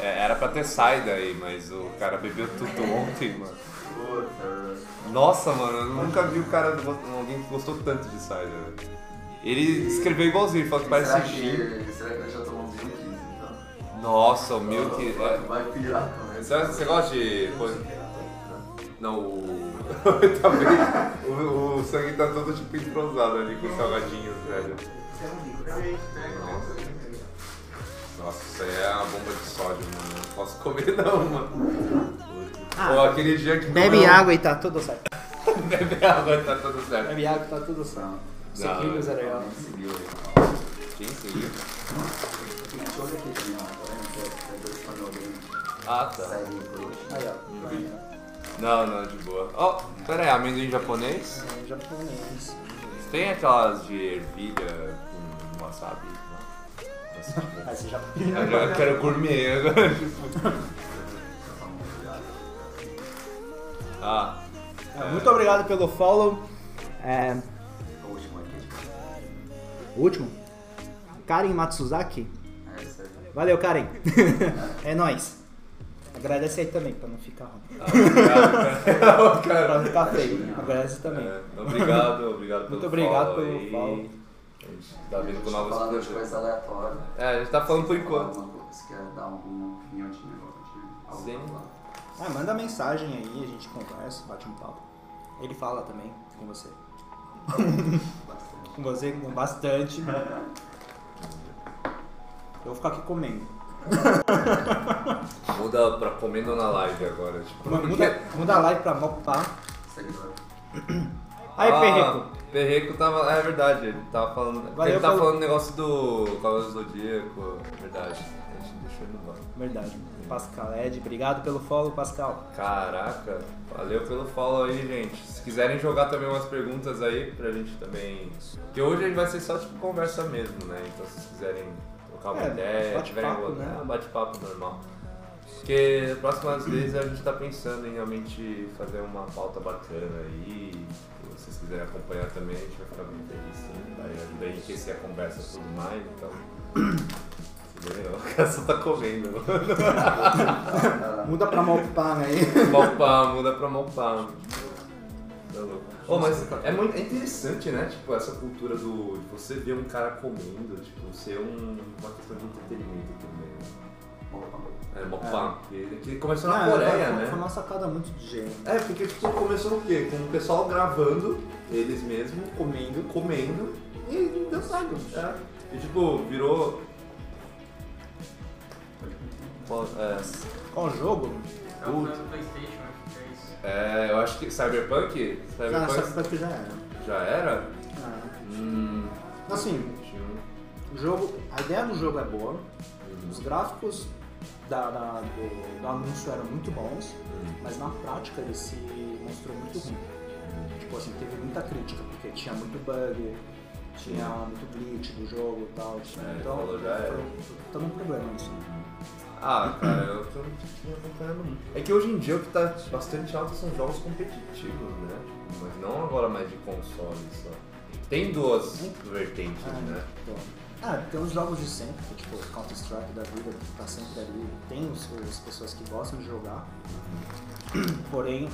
É, era pra ter saído aí, mas o cara bebeu tudo ontem, mano. Nossa, mano, eu nunca vi o cara, alguém que gostou tanto de cider. velho. Ele escreveu igualzinho, ele falou que Será parece gin. que, será que ele já tomou uns 15 então? Nossa, o milk. Vai, É... vai pirar também. Você, você gosta de. Não, o. Também. O, o sangue tá todo tipo entrosado ali com os salgadinhos, velho. Aí. Nossa, isso aí é uma bomba de sódio, mano. Não posso comer não, mano. Ah, Ou aquele dia que. Bebe comeu- água e tá tudo certo. Bebe água e tá tudo certo. Bebe água e tá tudo certo. Sucrilhos é legal. Seguiu. Quem seguiu? Aqui. Tá Ah, tá. Aí, ó. Não, não, de boa. Ó, pera aí, amendoim japonês? É, japonês. Tem aquelas de ervilha com wasabi? Não? Aí você já. Eu já quero gourmet agora. tipo. Ah, É, Muito obrigado pelo follow. É, O último aqui, o último. Karen Matsuzaki. É. Valeu, Karen. é nóis. Agradece aí também, pra não ficar ruim. ah, obrigado, cara. Pra não ficar feio. Agradece também. É, obrigado, obrigado pelo Muito obrigado pelo aí. follow. A gente tá vindo com novos falar de coisa aleatória. É, a gente tá falando por enquanto. Você quer dar alguma opinião de negócio? Sim. Ah, manda mensagem aí, a gente conversa, bate um papo. Ele fala também. Com você. Bastante. Com você, com bastante. Eu vou ficar aqui comendo. Muda pra comendo na live agora, tipo. Muda, muda a live pra mopar. Aí, ah, Perreco. Perreco tava. É verdade, ele tava falando. Valeu ele tava pelo- falando negócio do Cavaleiro do Zodíaco. é Verdade. A gente deixou ele no banco. Verdade. Pascal Ed, obrigado pelo follow, Pascal. Caraca, valeu pelo follow aí, gente. Se quiserem jogar também umas perguntas aí pra gente também. Porque hoje a gente vai ser só tipo conversa mesmo, né? Então se vocês quiserem trocar uma É, ideia, bate-papo, tiverem alguma- né? é, um bate-papo normal. Porque as próximas vezes a gente tá pensando em realmente fazer uma pauta bacana aí. Se vocês quiserem acompanhar também, a gente vai ficar muito feliz sim. Vai ajudar a enriquecer a conversa e tudo mais, então. O cara só tá comendo. Muda pra mopar aí. Malpam, muda pra Malpam. Tá louco. Oh, mas é muito é interessante, né? Tipo, essa cultura do de você ver um cara comendo, tipo, ser um, uma questão de entretenimento também. né? É, Malpam. Que, que começou na Ah, Coreia, foi, né? Foi uma sacada muito de gênio. É, porque tipo, começou o quê? Com o pessoal gravando, eles mesmos, comendo, comendo e dançando. É. E tipo, virou. É, Qual jogo? É o do Playstation, é eu acho que Cyberpunk? Ah, Cyberpunk essa que já era. já era? Ah. Hum. Assim, o jogo, a ideia do jogo é boa, os gráficos da, da- do, do anúncio eram muito bons, mas na prática ele se mostrou muito ruim. Tipo assim, teve muita crítica, porque tinha muito bug, tinha muito glitch do jogo e tal. É, então, já era. foi, foi um problema isso. Ah, cara, eu tô tinha acompanhando muito. É que hoje em dia o que tá bastante alto são jogos competitivos, né? Tipo, Mas não agora mais de console só. Tem duas vertentes, Ah, né? bom. Ah, tem os jogos de sempre, que, tipo Counter-Strike da vida, que tá sempre ali. Tem os, as pessoas que gostam de jogar. Porém,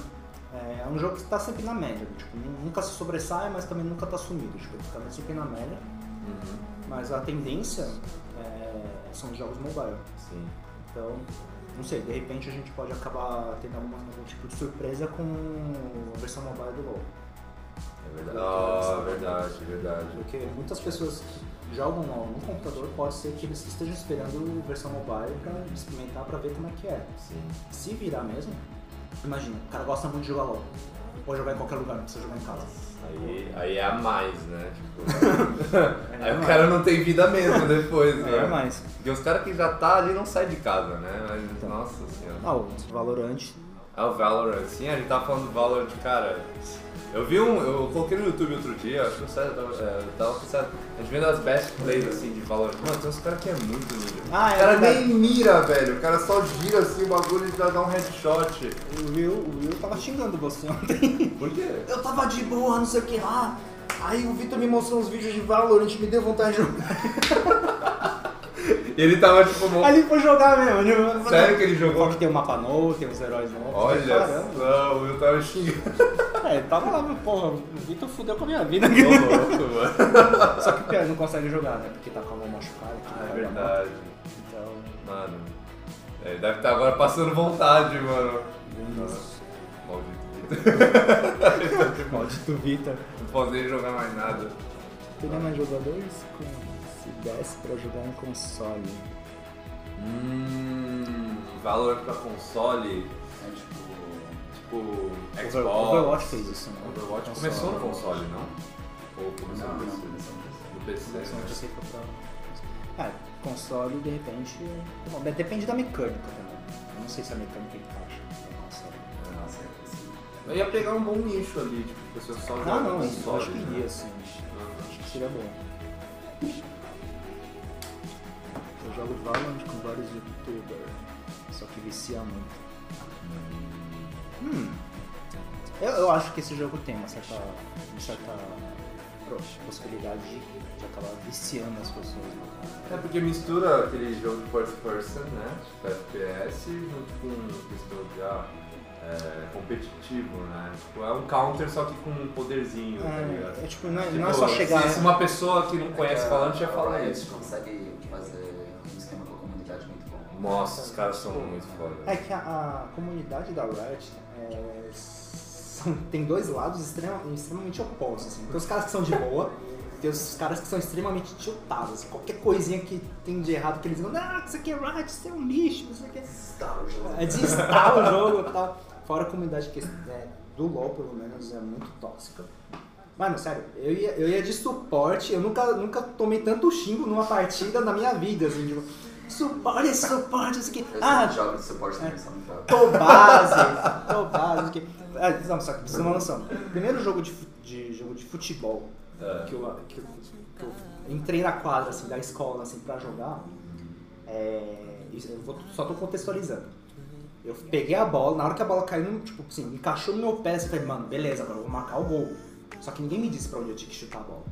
é, é um jogo que tá sempre na média. Tipo, nu- nunca se sobressai, mas também nunca tá sumido. Tipo, ele fica sempre na média. Uhum. Mas a tendência é, são os jogos mobile. Sim. Então, não sei, de repente a gente pode acabar tendo alguma, algum tipo de surpresa com a versão mobile do LoL. É verdade. Ah, verdade, verdade. Porque muitas pessoas que jogam LoL no computador pode ser que eles estejam esperando a versão mobile pra experimentar pra ver como é que é. Sim. Se virar mesmo, imagina, o cara gosta muito de jogar LoL. Pode jogar em qualquer lugar, não precisa jogar em casa. Aí, aí é a mais, né? Tipo, É aí o mais. cara não tem vida mesmo depois, né? É mais. Porque os caras que já tá ali não saem de casa, né? Mas, Então. nossa senhora. Ah, o Valorant. É o Valorant, sim, a gente tava falando do Valorant, cara. Eu vi um, eu coloquei no YouTube outro dia, acho que o César tava, é, eu tava pensando, a gente vendo as best plays assim de Valorant. Mano, tem uns caras que é muito nível. Ah, é o cara verdade. nem mira, velho. O cara só gira assim o bagulho e já dá um headshot. O Will, o Will tava xingando você ontem. Por quê? Eu tava de boa, não sei o que lá. Aí o Vitor me mostrou uns vídeos de Valorant, me deu vontade de jogar. E ele tava tipo. mo- Aí ele foi jogar mesmo. Tipo, Sério que ele Só jogou? que tem um mapa novo, tem uns heróis novos. Olha Caramba. só, o Will tava xingando. É, ele tava lá, porra, o Vitor fudeu com a minha vida. Ô, louco, mano. Só que o não consegue jogar, né? Porque tá com a mão machucada. Ah, não é verdade. Então, Mano. Ele deve estar agora passando vontade, mano. Nossa. Maldito. maldito Vitor. Não posso nem jogar mais nada. Teria mais jogadores com... se desse pra jogar em console. Hum. Valorant pra console. É tipo. Tipo. Xbox. Over- Overwatch fez isso, né? Overwatch Console. começou no console, não? Ou começou Não, no PC? começou no PC. No PC, Começou no né? PC pra... Ah, console, de repente... Bom, depende da mecânica também. Eu não sei se a mecânica encaixa no console. Nossa, é assim. Eu ia pegar um bom nicho ali, tipo, pessoas só Ah, jogam não, isso eu console. acho que né? iria, sim. Acho que seria bom. Eu jogo Valorant com vários youtubers, só que vicia muito. Hum. Eu, eu acho que esse jogo tem uma certa, uma certa possibilidade de, de acabar viciando as pessoas. né? É porque mistura aquele jogo de first person, né? Tipo FPS, junto com questão de ah, é, competitivo, né? Tipo, é um counter só que com um poderzinho, tá ligado? É, é tipo, não é, Tipo, não é só chegar. Se, se uma pessoa que não conhece É, falando ia a falar Riot isso. consegue fazer Nossa, os caras são muito foda. É que a, a comunidade da Riot é são- tem dois lados extrema- extremamente opostos. Assim. Tem os caras que são de boa, tem os caras que são extremamente tiltados. assim. Qualquer coisinha que tem de errado que eles dizem, ah, isso aqui é right, isso é um lixo, isso aqui é. Está o jogo. É o jogo e tal. Fora a comunidade que é, do LoL, pelo menos, é muito tóxica. Mano, sério, eu ia, eu ia de suporte, eu nunca, nunca tomei tanto xingo numa partida na minha vida, assim, tipo, suporte, suporte, isso aqui. Eu Ah, de suporte também, tô base, tô base, isso aqui. Ah, não, só que precisa uma noção. Primeiro jogo de, de, jogo de futebol É. que, eu, que, eu, que eu entrei na quadra, assim, da escola, assim, pra jogar, é, eu vou- só tô contextualizando. Eu peguei a bola, na hora que a bola caiu, tipo assim, encaixou no meu pé, eu falei, mano, beleza, agora eu vou marcar o gol. Só que ninguém me disse pra onde eu tinha que chutar a bola.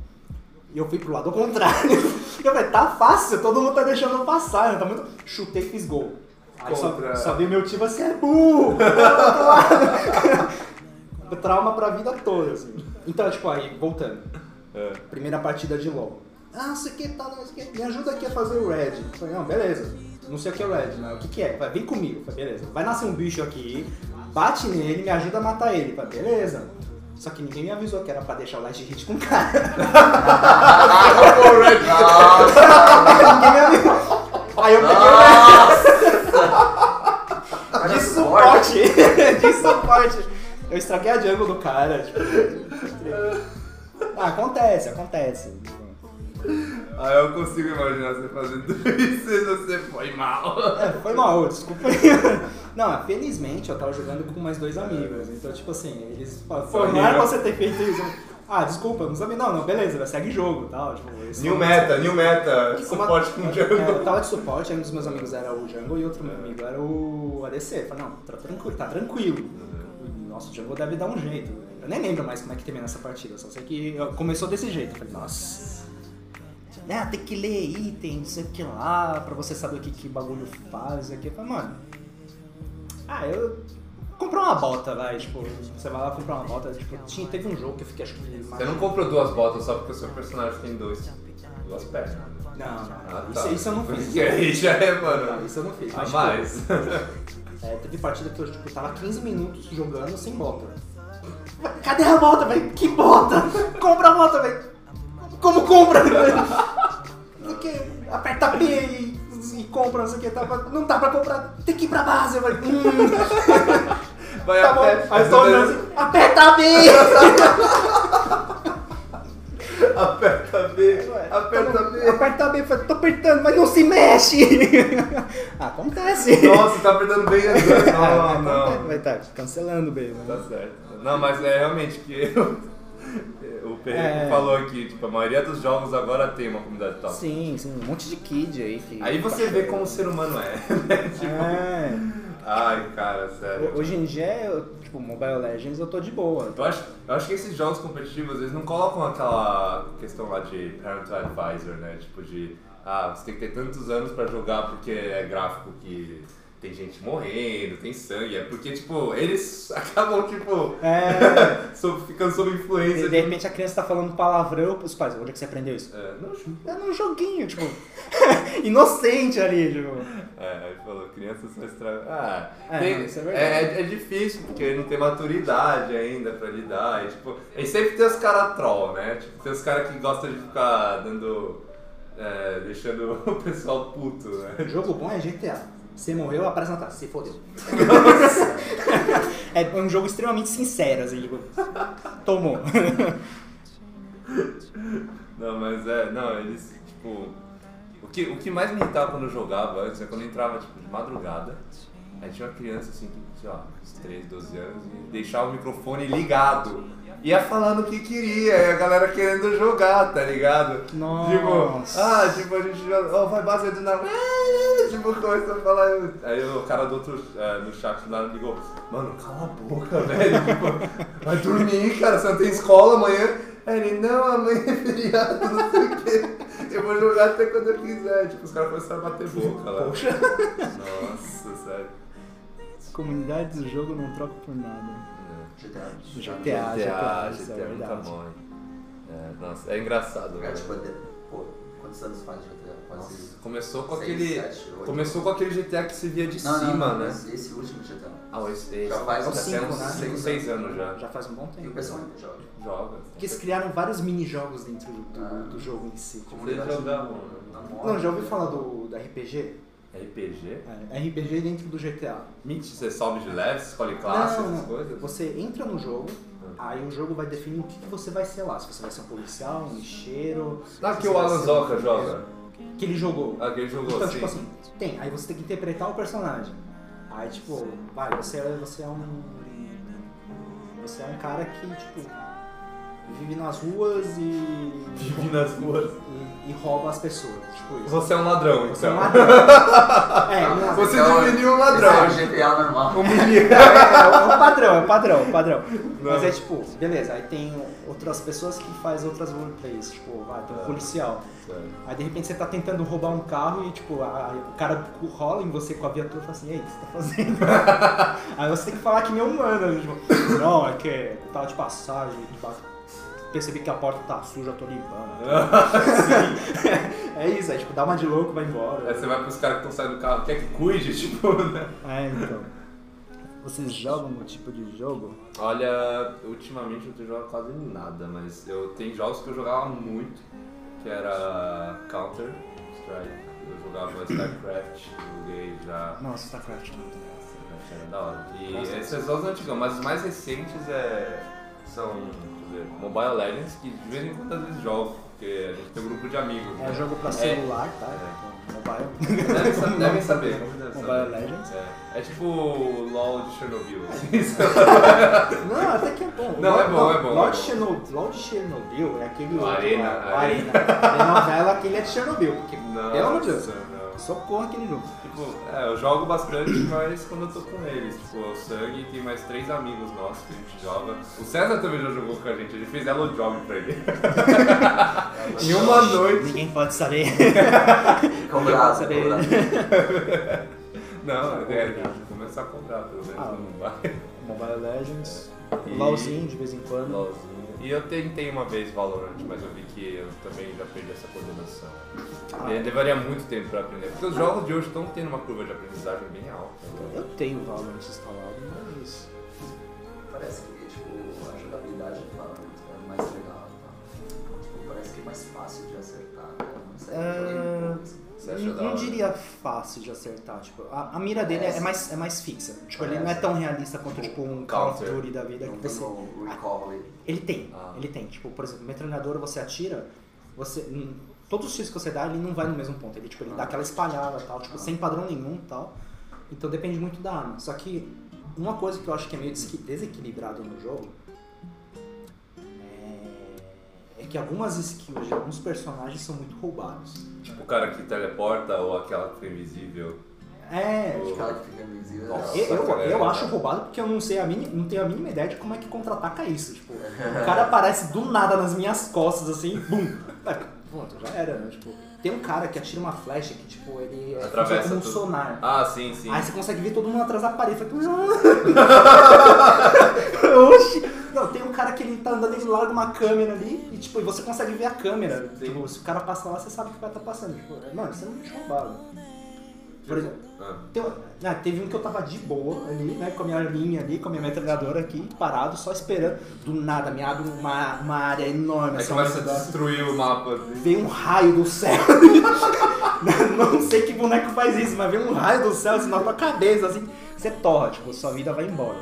E eu fui pro lado contrário. Eu falei, tá fácil, todo mundo tá deixando eu passar, né? Tá muito... Chutei e fiz gol. Aí só, Contra- só vi meu time assim, é burro! vai pro outro lado." Trauma pra vida toda, assim. Então, tipo, aí, voltando. É. Primeira partida de LoL. Ah, sei que, tá, não sei o que. Me ajuda aqui a fazer o red. Eu falei, não, beleza. Não sei o que é o red, mas o que que é? Vai, vem comigo. Eu falei, beleza. Vai nascer um bicho aqui, bate nele, me ajuda a matar ele. Eu falei, beleza. Só que ninguém me avisou que era pra deixar o last hit com o cara. ninguém me avisou. Aí eu peguei o. De suporte. De suporte. Eu estraguei a jungle do cara. Tipo, ah, acontece, acontece. Ah, eu consigo imaginar você fazendo isso e você foi mal. É, foi mal, desculpa. Não, felizmente eu tava jogando com mais dois amigos. Então, tipo assim, eles pra você ter feito isso. Ah, desculpa, não sabia. Não, não, beleza, segue jogo e tal. Tipo, New falaram- meta, new meta. Uma- Suporte com É, eu jungle. tava de suporte, aí um dos meus amigos era o Jungle e outro meu amigo era o ADC. Eu falei, não, tá tranquilo, tá tranquilo. Nossa, o Jungle deve dar um jeito. Eu nem lembro mais como é que terminou essa partida, só sei que eu- começou desse jeito. Eu falei, nossa. Né, tem que ler item, não sei o que lá, pra você saber o que, que bagulho faz. Aqui. Eu falei, mano. Ah, eu. Comprei uma bota, vai, tipo, você vai lá comprar uma bota, tipo, tinha, teve um jogo que eu fiquei acho que Você não comprou duas botas só porque o seu personagem tem dois, duas pernas. Não, não, Ah, isso, tá. isso eu não fiz. Porque aí já é, Não, mano. isso eu não fiz. Mas, tipo. É, teve partida que eu tipo, tava 15 minutos jogando sem bota. Cadê a bota, velho? Que bota? Compra a bota, velho. Como compra? Aperta B e, e compra, não sei o que. Tá, não dá pra comprar, tem que ir pra base. velho. Hum, Vai tá bom. até- Aí eu tô olhando assim, aperta B! Aperta B, aperta B. Aperta B, falei, tô apertando, mas não se mexe! Acontece. Nossa, tá apertando bem duas. Ah, Não, não. Vai estar cancelando B. né? Tá certo. Não, mas é realmente que eu, Pedro É. falou aqui, tipo, a maioria dos jogos agora tem uma comunidade top. Sim, sim, um monte de kid aí. Que Aí você vê como o ser humano é, né? Tipo, É. ai, cara, sério. Hoje em dia, eu, tipo, Mobile Legends eu tô de boa. Eu acho, eu acho que esses jogos competitivos, eles não colocam aquela questão lá de parental advisor, né? Tipo de, ah, você tem que ter tantos anos pra jogar porque é gráfico que tem gente morrendo, tem sangue. É porque, tipo, eles acabam, tipo, É. sob- ficando sob influência E de repente a criança tá falando palavrão pros pais. Onde é que você aprendeu isso? É, não, É num joguinho, tipo. inocente ali, tipo. É, aí falou, criança só estraga. Ah, É, tem- isso é verdade. é, é difícil, porque ele não tem maturidade ainda pra lidar. E, tipo, e sempre tem os caras troll, né? Tipo, tem os caras que gostam de ficar dando. é, deixando o pessoal puto, né? Jogo bom é GTA. Você morreu, aparece na tela. Se fodeu. é um jogo extremamente sincero, assim, tipo. Tomou. Não, mas é, não, eles, tipo. O que, o que mais me irritava quando eu jogava antes é quando eu entrava, tipo, de madrugada. Aí tinha uma criança assim, que, sei lá, uns 3, 12 anos, e deixava o microfone ligado. Ia falando o que queria, e a galera querendo jogar, tá ligado? Nossa. Tipo, ah, tipo, a gente joga, ó, vai base do nada. Tipo, começa a falar. Aí o cara do outro é, no chat do nada ligou, mano, cala a boca, velho. Tipo, vai dormir, cara, você não tem escola amanhã. Aí ele, não, amanhã é feriado, não sei o quê. Eu vou jogar até quando eu quiser. Tipo, os caras começaram a bater boca lá. Poxa. Nossa, sério. Comunidade do jogo não troca por nada. GTA. GTA, GTA, é GTA nunca verdade. morre. É, nossa, é engraçado, velho. tipo, de- pô, Quantos anos faz GTA? Quase Nossa, começou com seis, aquele. sete, oito. Começou com aquele GTA que se via de Não, cima, não, não, né? esse último GTA. Ah, esse, esse. Já faz já uns tem cinco, uns né? 5, 6 anos já. Já faz um bom E o tempo. pessoal ainda joga. Joga. Porque eles criaram vários mini-jogos dentro do, Ah. do jogo em si. Tipo, Vocês jogavam namora. Não, já ouviu falar do, do RPG? RPG? É, RPG dentro do GTA. Mentira, você sobe de leve, escolhe classe, não, essas coisas? Você entra no jogo, Ah. aí o jogo vai definir o que, você vai ser lá. Se você vai ser um policial, um lixeiro. Ah, se que o Alan Zoka um- joga. Que ele jogou. Ah, que ele jogou Então, assim. tipo assim, tem. Aí você tem que interpretar o personagem. Aí, tipo, vai, você é, você é um. Você é um cara que, tipo, vive nas ruas e. Vive nas ruas. E, e rouba as pessoas. Tipo isso. Você é um ladrão, Você é um então. ladrão. É, não- Você Então, definiu um esse ladrão. É o GTA normal. Um menino. é, é o padrão, é o padrão, é o padrão. Não. Mas é tipo, beleza, aí tem outras pessoas que faz outras roleplays, tipo, vai, tem um É. policial. Aí de repente você tá tentando roubar um carro e tipo, a- o cara rola em você com a viatura e fala assim, ei, o que você tá fazendo? aí você tem que falar que nem humano, né? tipo, não, é que tava de passagem, tipo, percebi que a porta tá suja, eu tô limpando. é isso, aí tipo, dá uma de louco, vai embora. Aí você vai pros caras que estão saindo do carro, quer que cuide, tipo, né? É, então. Vocês jogam um tipo de jogo? Olha, ultimamente eu não tenho jogado quase nada, mas eu tenho jogos que eu jogava muito, que era Counter Strike, eu jogava StarCraft, joguei já. Nossa, StarCraft não tem StarCraft era da hora. E Nossa. esses jogos antigos, mas os mais recentes é, são ver, Mobile Legends, que de vez em quando às vezes jogo, porque a gente tem um grupo de amigos. É né? jogo pra É. celular, tá? É. Mobile. Devem saber, devem saber. Mobile saber. Legends. É, é tipo o LOL de Chernobyl. assim, Não, até que é bom. Não, é bom, é bom, LOL é de bom. Chernobyl, LOL de Chernobyl é aquele O outro Arena, Arena. Arena. A novela aquele é de Chernobyl, porque, Não, pelo amor de Deus, não. Socorro aquele jogo. Tipo, é, eu jogo bastante, mas quando eu tô com eles. Tipo, o Sangue tem mais três amigos nossos que a gente joga. O César também já jogou com a gente, a gente fez Hello Job pra ele. em uma noite. Ninguém pode saber. Cobrado, Saber. cobrado. Não, é, é, tem que começar a comprar, pelo menos Ah. não vai. Mobile Legends, E- LOLzinho de vez em quando. LOLzinho. E eu tentei uma vez Valorant, mas eu vi que eu também já perdi essa coordenação. Ah. E levaria muito tempo pra aprender. Porque os jogos de hoje estão tendo uma curva de aprendizagem bem alta. Eu tenho Valorant instalado, mas... Parece que tipo, a jogabilidade do Valorant é mais legal. Tá? Tipo, parece que é mais fácil de acertar. Né? Não sei, eu joguei um pouco, assim. Você acha Não, não diria fácil de acertar, tipo, a, a mira dele é, É, mais, é mais fixa. Tipo, ele é, não é tão realista quanto tipo um Call of. Duty da vida Não que você. ali. Ele tem, Ah. ele tem. Tipo, por exemplo, metralhadora você atira, você. Todos os tiros que você dá, ele não vai no mesmo ponto. Ele, tipo, ele dá Ah. aquela espalhada tal, tipo, Ah. sem padrão nenhum tal. Então depende muito da arma. Só que uma coisa que eu acho que é meio desequilibrado no jogo é, que algumas skills de alguns personagens são muito roubados. Tipo o cara que teleporta ou aquela que fica invisível. É, O cara que fica invisível. Nossa. Eu, eu, cara, eu é. acho roubado porque eu não sei a mínima, não tenho a mínima ideia de como é que contra-ataca isso. Tipo, o cara aparece do nada nas minhas costas, assim, bum! É, Pronto, já era, né? Tipo, tem um cara que atira uma flecha que, tipo, ele é Atravessa como um tudo. sonar. Ah, sim, sim. Aí você consegue ver todo mundo atrás da parede. Fala, Oxi! Não, tem um cara que ele tá andando, ele larga uma câmera ali e tipo, você consegue ver a câmera. Sim. Tipo, se o cara passa lá, você sabe que o cara tá passando. Tipo, mano, você não me roubado. Por exemplo, Ah. um- ah, teve um que eu tava de boa ali, né, com a minha linha ali, com a minha metralhadora aqui, parado, só esperando. Do nada, me abre uma, uma área enorme. Aí assim, começa a destruir o mapa. assim. Veio um raio do céu. não sei que boneco faz isso, mas veio um raio do céu assim, na tua cabeça, assim, você torra, tipo, sua vida vai embora.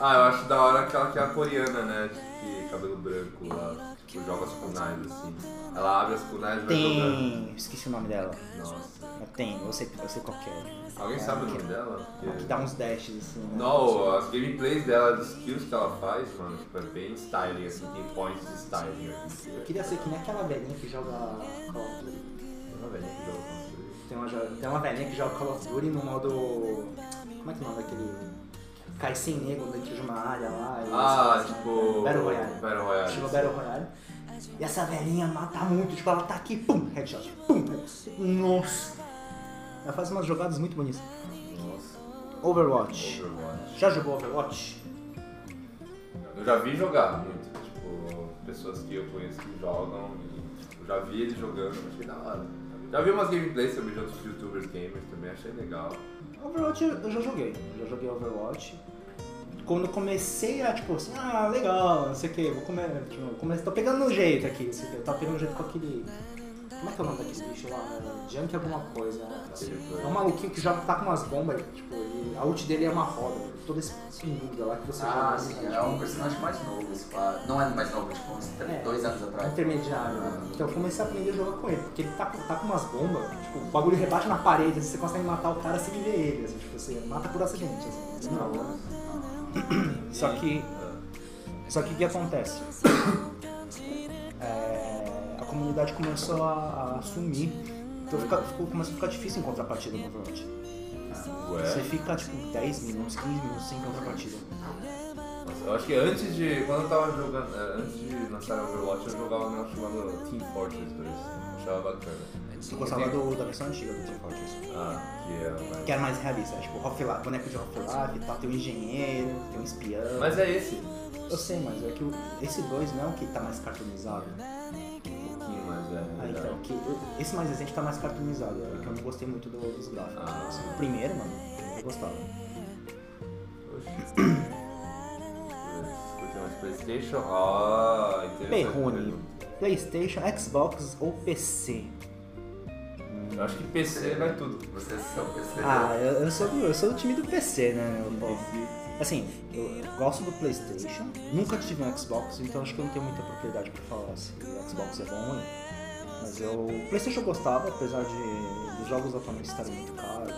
Ah, eu acho da hora aquela que é a coreana, né? Que cabelo branco lá. Tipo, joga as kunais assim. Ela abre as kunais e vai jogando. Tem. Esqueci o nome dela. Nossa. Mas Tem, eu sei, eu sei qual que é. Alguém É, sabe o que- nome dela? Que Porque... dá uns dashes assim. né? Não, as gameplays dela, as skills que ela faz, mano, tipo, é bem styling, assim, tem points de styling aqui. Eu queria ser que nem aquela velhinha que joga Call of Duty. Uma velhinha que. Tem uma, jo- tem uma velhinha que joga Call of Duty no modo. Como é que é o nome daquele. Cai sem nego dentro de uma área lá. e Ah, você- tipo. Battle Royale. Battle Royale. Estilo Battle Royale. E essa velhinha mata muito, tipo, ela tá aqui, pum, headshot, pum, headshot. Nossa. Ela faz umas jogadas muito bonitas. Nossa, Overwatch. Overwatch. Já jogou Overwatch? Eu já vi jogar muito, tipo. pessoas que eu conheço que jogam e tipo, já vi eles jogando, achei da hora. Já vi umas gameplays também de outros youtubers gamers também, achei legal. Overwatch eu já joguei, já joguei Overwatch. Quando comecei a tipo assim, ah, legal, não sei o que, vou comer, tipo, comecei, tô pegando no jeito aqui, não sei o que, eu tava pegando no jeito com aquele. Como é que é o nome daquele bicho lá? É, Junk alguma coisa. né? É um maluquinho que joga, tá com umas bombas, tipo, e a ult dele é uma roda, todo esse pinguda lá que você Ah, joga. sim, né? é um personagem mais novo, esse pá. Não é mais novo, tipo, uns É. dois anos atrás. intermediário, né? Então eu comecei a aprender a jogar com ele, porque ele tá, com- tá com umas bombas, tipo, o bagulho rebate na parede, assim, você consegue matar o cara sem ver ele, assim, tipo, você mata por acidente, assim. Não, Só que. Só que o que acontece? É, comunidade começou a, a sumir. Então fica, ficou, começou a ficar difícil encontrar partida no Overwatch. Você Ué? fica tipo 10 minutos, 15 minutos sem encontrar partida. Nossa, eu acho que antes de. Quando eu tava jogando. eh, Antes de lançar Overwatch eu jogava um negócio chamado Team Fortress 2. Achava bacana. Eu gostava do, da versão antiga do Team Fortress. Ah, que é mais. Que era mais realista, é, tipo Half-Life, boneco de Half-Life e tal, tem um engenheiro, tem um espião. Mas é esse. Eu sei, mas é que o- esse 2 não é o que tá mais cartoonizado. Então, que, esse mais recente tá mais cartoonizado, é que eu não gostei muito do- dos gráficos. Ah. Assim, o primeiro, mano, eu gostava. Playstation. Ah. Perrone, Playstation, Xbox ou PC? Eu acho que PC vai tudo. Você é seu PC. Ah, eu, eu sou do, eu sou do time do PC, né? pô? Assim, eu gosto do Playstation, nunca tive um Xbox, então acho que eu não tenho muita propriedade pra falar se o Xbox é bom ou ruim. Mas eu. O Playstation eu gostava, apesar de os jogos atualmente estarem muito caros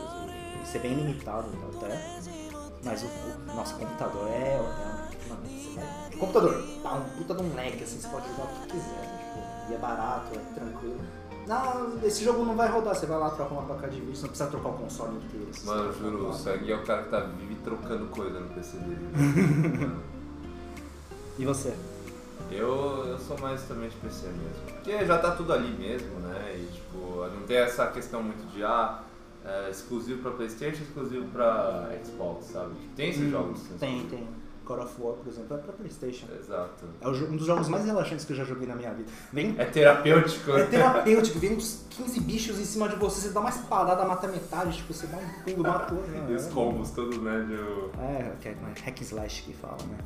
e ser bem limitado até. Mas o, o nosso computador é. é mano, você vai- computador, dá um puta de um lag, assim, você pode jogar o que quiser, né? tipo, e é barato, é tranquilo. Não, esse jogo não vai rodar, você vai lá trocar uma placa de vídeo, você não precisa trocar o console inteiro. assim, Mano, juro, o troca. Sangue é o cara que tá vive trocando coisa no PC dele. E você? Eu, eu sou mais também de PC mesmo. Porque já tá tudo ali mesmo, né? E tipo, não tem essa questão muito de ah, é, exclusivo pra Playstation, exclusivo pra Xbox, sabe? Tem esses jogos. né? Hum, Tem, tem. God of War, por exemplo, é pra Playstation. Exato. É um dos jogos mais relaxantes que eu já joguei na minha vida. Vem É terapêutico. É terapêutico, vem uns 15 bichos em cima de você, você dá uma espadada, mata metade, tipo, você dá um pulo, matou. né? E os combos todos, né? De... É, que é hack and slash que fala, né?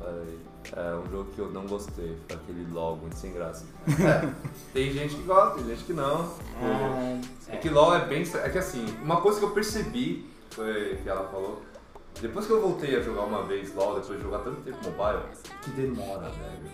Peraí. É um jogo que eu não gostei, foi aquele LOL muito sem graça. É, tem gente que gosta, tem gente que não. Tipo, É que LOL é bem. É que assim, uma coisa que eu percebi, foi que ela falou, depois que eu voltei a jogar uma vez LOL, depois de jogar tanto tempo mobile, que demora, velho.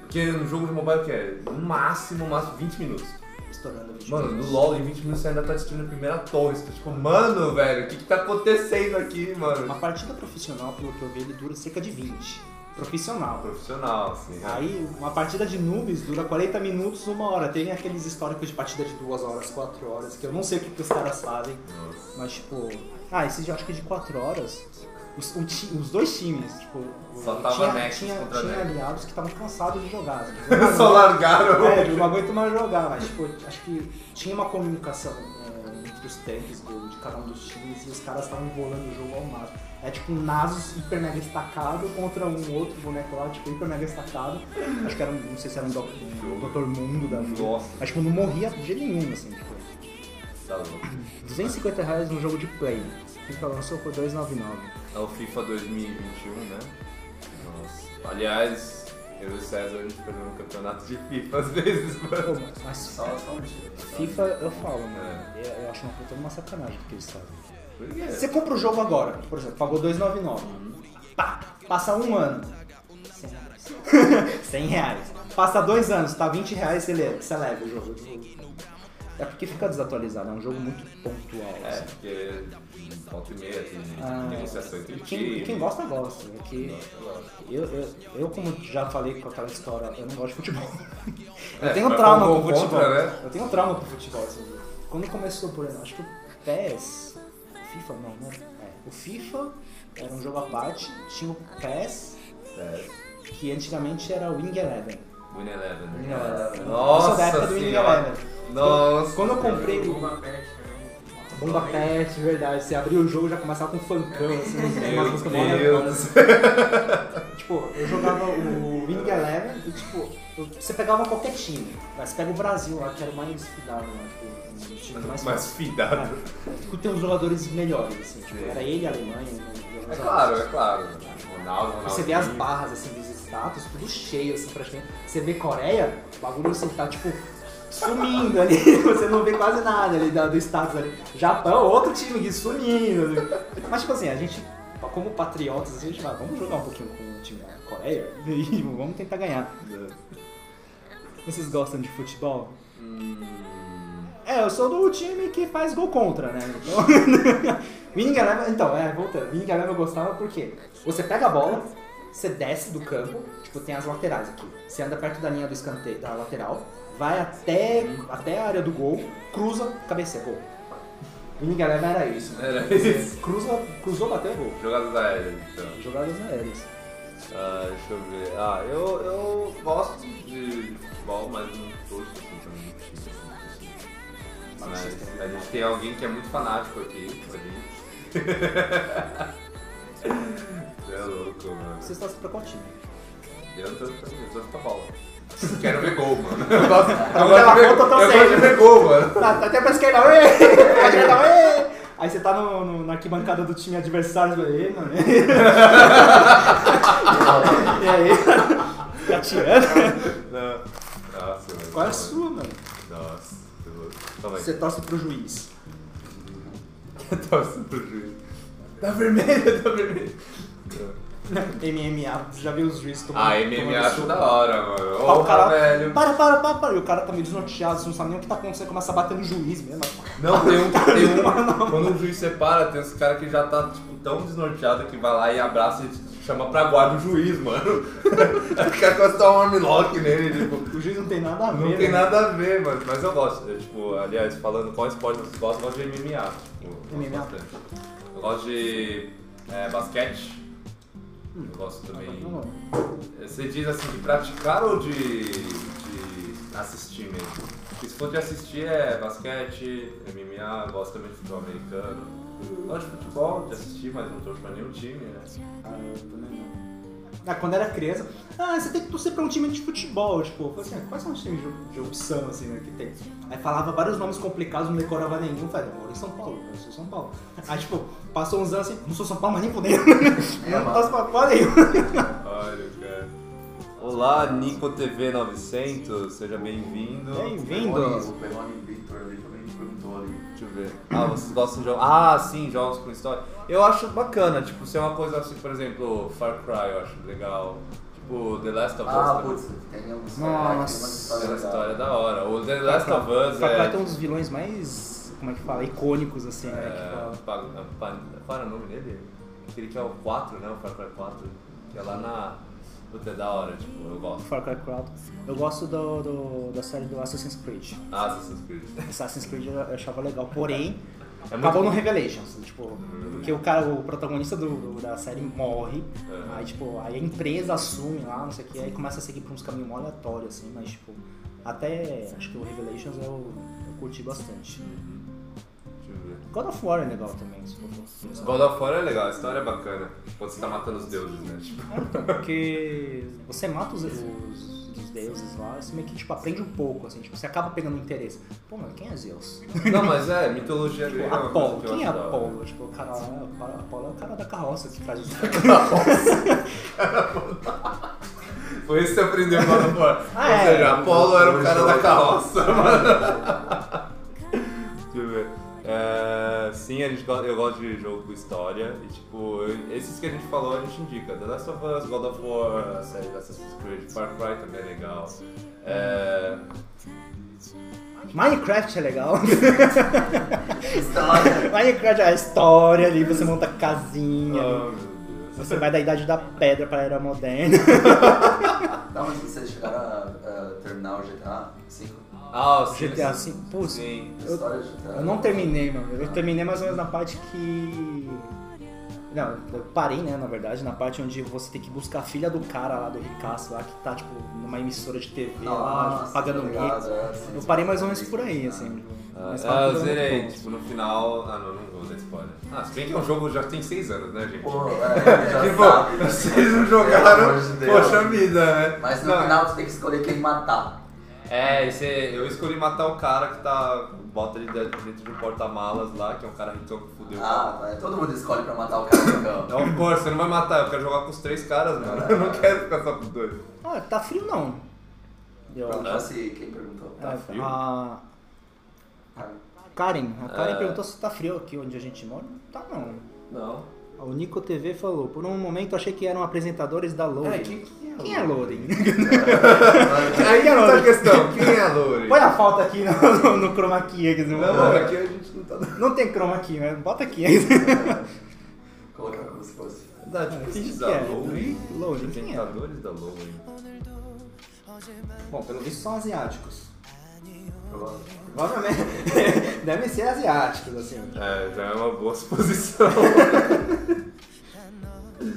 Porque no jogo de mobile que é no máximo, no máximo 20 minutos. Estourando 20 Mano, no. LOL em 20 minutos você ainda tá destruindo a primeira torre. Você tá tipo, mano, velho, o que que tá acontecendo aqui, mano? Uma partida profissional, pelo que eu vi, ele dura cerca de 20. Profissional. Profissional, assim. Aí, uma partida de noobs dura 40 minutos, uma hora. Tem aqueles históricos de partida de 2 horas, 4 horas, que eu não sei o que, que os caras fazem. Nossa. Mas, tipo... Ah, esse eu acho que de 4 horas, os, ti- os dois times, tipo... Só tava tinha, tinha, tinha Nexus. aliados que estavam cansados de jogar. assim, Só largaram. É, não aguento mais jogar, mas tipo, acho que tinha uma comunicação é, entre os tanques do- de cada um dos times e os caras estavam enrolando o jogo ao máximo. É tipo um Nasus hiper mega estacado contra um outro boneco lá, tipo, hiper mega estacado. Acho que era, um- não sei se era um, do, um Dr. Mundo da vida. Nossa. Mas tipo, não morria de jeito nenhum, assim, tipo. Tá louco. 250 reais no jogo de play. FIFA lançou por 299. É o FIFA 2021, né? Nossa. Aliás, eu e o César, a gente perdeu um campeonato de FIFA às vezes, mano. mas Só, só um tiro. FIFA eu falo, mano. Eu, eu acho uma puta uma sacanagem que eles fazem. Você compra o jogo agora, por exemplo, pagou 2,99. Pá, passa um ano. 100 reais. 100 reais. Passa dois anos, tá 20 reais, você leva, você leva o jogo. É porque fica desatualizado, é um jogo muito pontual. É, assim. porque volta e meia tem Ah, negociação entre Quem, quem gosta, gosta. É que eu, eu, eu, como já falei com aquela história, eu não gosto de futebol. Eu É, tenho trauma com futebol. contra, né? Eu tenho trauma com futebol. assim. Quando começou, por exemplo, acho que o PES, FIFA não, né? É, o FIFA era um jogo à parte, tinha o PES, É, que antigamente era o Wing Eleven. Win Eleven. Wing né? Eleven. Sou da época Nossa do Wing. Eleven. Nossa. Quando eu comprei o. Bomba Pet, de verdade. Você abriu o jogo e já começava com um funkão, assim, umas Meu músicas mó Deus. Tipo, eu jogava o Winning Eleven e, tipo, eu- você pegava qualquer time. Mas Você pega o Brasil lá, que era o mais fidado, né? Tipo, dos times mais Mas fidado. Tipo, tem uns jogadores melhores, assim. Tipo, era ele, a Alemanha. É claro, é claro. Ronaldo, Ronaldo. Você vê as barras, assim, dos status, tudo cheio, assim, praticamente. Você vê Coreia, o bagulho, assim, tá, tipo, sumindo ali. Você não vê quase nada ali do status ali. Japão, outro time aqui sumindo. assim. Mas, tipo assim, a gente, como patriotas, a gente vai, vamos jogar um pouquinho com o time da Coreia e vamos tentar ganhar. Vocês gostam de futebol? Hum, É, eu sou do time que faz gol contra, né? Então, Winning Eleven, então, é, voltando. Winning Eleven eu gostava porque você pega a bola, você desce do campo, tipo, tem as laterais aqui. Você anda perto da linha do escanteio, da lateral, vai até, até a área do gol, cruza, cabeceia, gol. Winning Eleven era isso. né? Era isso. Cruza, cruzou, bateu, gol. Jogadas aéreas, então. Jogadas aéreas. Ah, deixa eu ver. Ah, eu, eu gosto de, futebol, mas não torço assim também muito time. assim. Mas a gente tem alguém que é muito fanático aqui com a gente. Você é louco, mano. Vocês torcem pra qual time? Eu não torço pra mim, eu torço pra bola. Quero ver gol, mano. Eu gosto, eu Pela gosto, de, ver, conta, eu tô eu gosto de ver gol, mano. Tá, tá até pra esquerda, ê! Pra direita, ê! Aí você tá no, no- na arquibancada do time adversário, fala, ê, mano. e aí? Tá tirando? Não. Nossa, mano. Qual é a sua, mano? Nossa. Calma aí. Você torce pro juiz. Eu torço pro juiz. Tá vermelho, tá vermelho. MMA, você já viu os juízes tomando Ah, MMA acho da hora, mano. Aí Ô, o cara, velho. para, para, para, para. E o cara tá meio desnorteado, você não sabe nem o que tá acontecendo, começa a bater no juiz mesmo. Não, tem um, tem um. Quando o juiz separa, tem uns caras que já tá tipo, tão desnorteado que vai lá e abraça e chama pra guarda o juiz, mano. o cara começa a dar um armlock nele, tipo. O juiz não tem nada a ver. Não tem né? nada a ver, mano. Mas eu gosto. Eu, tipo, aliás, falando qual esporte vocês gostam, eu gosto de MMA. Tipo, MMA? bastante. Eu gosto de é, basquete. Eu gosto também. Não, Você diz assim, de praticar ou de, de assistir mesmo? Porque se for de assistir é basquete, MMA, gosto também de futebol americano. Gosto de futebol, de assistir, mas não torço pra nenhum time, né? Ah, eu também não. Ah, quando era criança, ah, você tem que torcer pra um time de futebol, tipo, eu falei assim, quais são os times de, de opção, assim, né, que tem? Aí falava vários nomes complicados, não decorava nenhum, falei, eu moro em São Paulo, eu sou São Paulo. Aí, tipo, passou uns anos assim, não sou São Paulo, mas nem fudeu. não torço pra porra nenhuma. Olha, cara. Olá, Nico TV 900, seja bem-vindo. Bem-vindo. O Peroni Victor ali perguntou ali. Deixa eu ver. Ah, vocês gostam de jogos? Ah, sim, jogos com história. Eu acho bacana, tipo, se é uma coisa assim, por exemplo, Far Cry eu acho legal. Tipo, The Last of Us. Ah, também. putz, tem Nossa. Tem uma história da hora. O The Last of Us Far Cry é. tem um dos vilões mais, como é que fala, icônicos, assim, né, é pa- qual era o nome dele? Aquele que é o 4, né? O Far Cry 4. Que é lá na. Puta, é da hora, tipo, eu gosto. Far Cry 4. Eu gosto do, do- da série do Assassin's Creed. Ah, Assassin's Creed. Assassin's Creed eu achava legal, porém, É acabou no. Revelations, tipo, porque o cara, o protagonista do, da série morre, É. aí tipo, aí a empresa assume lá, não sei o que, aí começa a seguir por uns caminhos aleatórios, assim, mas tipo, até acho que o Revelations eu, eu curti bastante. Ver. God of War é legal também, se for pensar. God of War é legal, a história é bacana. Quando você tá matando os deuses, né? Tipo, É, então, porque você mata os, os, os deuses lá, você meio que tipo, aprende um pouco, assim, tipo, você acaba pegando interesse. Pô, mano, quem é Zeus? Não, mas é, mitologia grega. é Apolo, quem é da. Apolo? Tipo, o cara lá, Apolo é o cara da carroça que faz isso. Foi isso que você aprendeu God of War. Ah, Ou é. seja, Apolo era o cara da carroça, mano. Deixa eu ver. É, sim, a gente, eu gosto de jogo com história. E tipo, eu- esses que a gente falou a gente indica. The Last of Us, God of War, a série Assassin's Creed, Far Cry também é legal. É, Minecraft é legal. História. Minecraft é a história ali, você monta casinha. oh, ali. meu Deus. Você vai da idade da pedra pra era moderna. Não, mas vocês chegaram a, a terminar o GTA V? Ah, sim, GTA sim. V, putz, Sim. GTA. Eu não terminei, mano. Eu terminei mais ou menos na parte que. Não, eu parei, né, na verdade, na parte onde você tem que buscar a filha do cara lá, do ricaço lá, que tá, tipo, numa emissora de TV lá, Nossa, pagando tô mico. é, sim, Eu parei mais ou menos por aí, assim. Ah, Mas ah, eu zerei, tipo, no final. Ah, não, não vou dar spoiler. Ah, se bem que é um jogo já tem 6 anos, né, gente? Pô, é, já Tipo, sabe. vocês não jogaram, de poxa vida, né? Mas no Não, final tu tem que escolher quem matar. É, esse, eu escolhi matar o cara que tá. Bota ele dentro de um porta-malas lá, que é um cara ricão que fudeu Ah, vai, todo mundo escolhe pra matar o cara no campo. cara. Of course, você não vai matar, eu quero jogar com os três caras, mano. Eu não quero ficar só com os dois. Ah, tá frio não. Eu acho. Perguntou se quem perguntou. É, frio? a Karen, a Karen É. perguntou se tá frio aqui onde a gente mora. Tá não. Não. O Nico TV falou, por um momento achei que eram apresentadores da Loading. É, quem, quem é é Loading? Aí que tá a questão, quem é Lore? Põe a foto aqui no, no, no chroma key. Aqui, no- Não, aqui a gente não tá. Não tem chroma key, mas bota aqui. Colocar como se fosse. Finge pesquisa que é. Lore. Loading, quem é? Apresentadores da Lore. Bom, pelo visto são asiáticos. Provavelmente. Devem ser asiáticos, assim. É, já é uma boa suposição.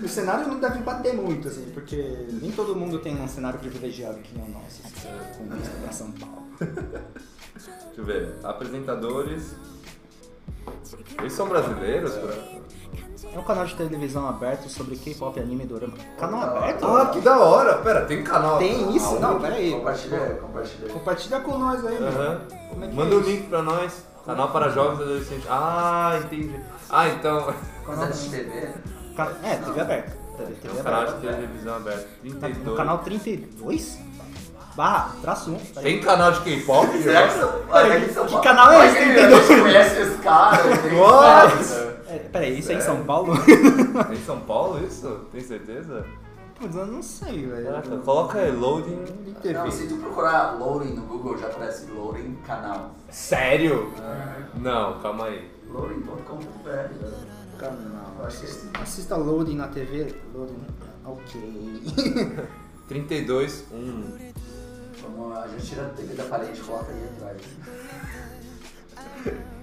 O cenário não deve bater muito, assim, porque nem todo mundo tem um cenário privilegiado que nem o nosso, assim, com vista pra São Paulo. Deixa eu ver. Apresentadores. Eles são brasileiros? É um canal de televisão aberto sobre K-pop, anime e dorama. Canal Ah, aberto? Ah, que da hora! Pera, tem canal. Tem isso? Não, peraí. Compartilha, compartilha. Compartilha com nós aí. Como é Manda é o isso? link pra nós. Canal para jovens e adolescentes. Ah, entendi. Ah, então. Mas é de TV? É, TV aberta. TV, É TV um canal de aberta. televisão aberto. No 32. canal 32? Barra, traço 1. Tem canal de K-pop? Será que são. Que canal é esse? que A gente conhece esse cara. vários. É, peraí, isso é em São Paulo? Em São Paulo isso? Tem certeza? Putz, eu não sei, velho. Coloca aí, loading TV. Não, se tu procurar loading no Google, já aparece loading canal. Sério? Não, calma aí. Loading.com.br. Canal. Assista, assista Loading na TV. Loading. Ok. 32, 1. Vamos, a gente tira a TV da parede e coloca aí atrás.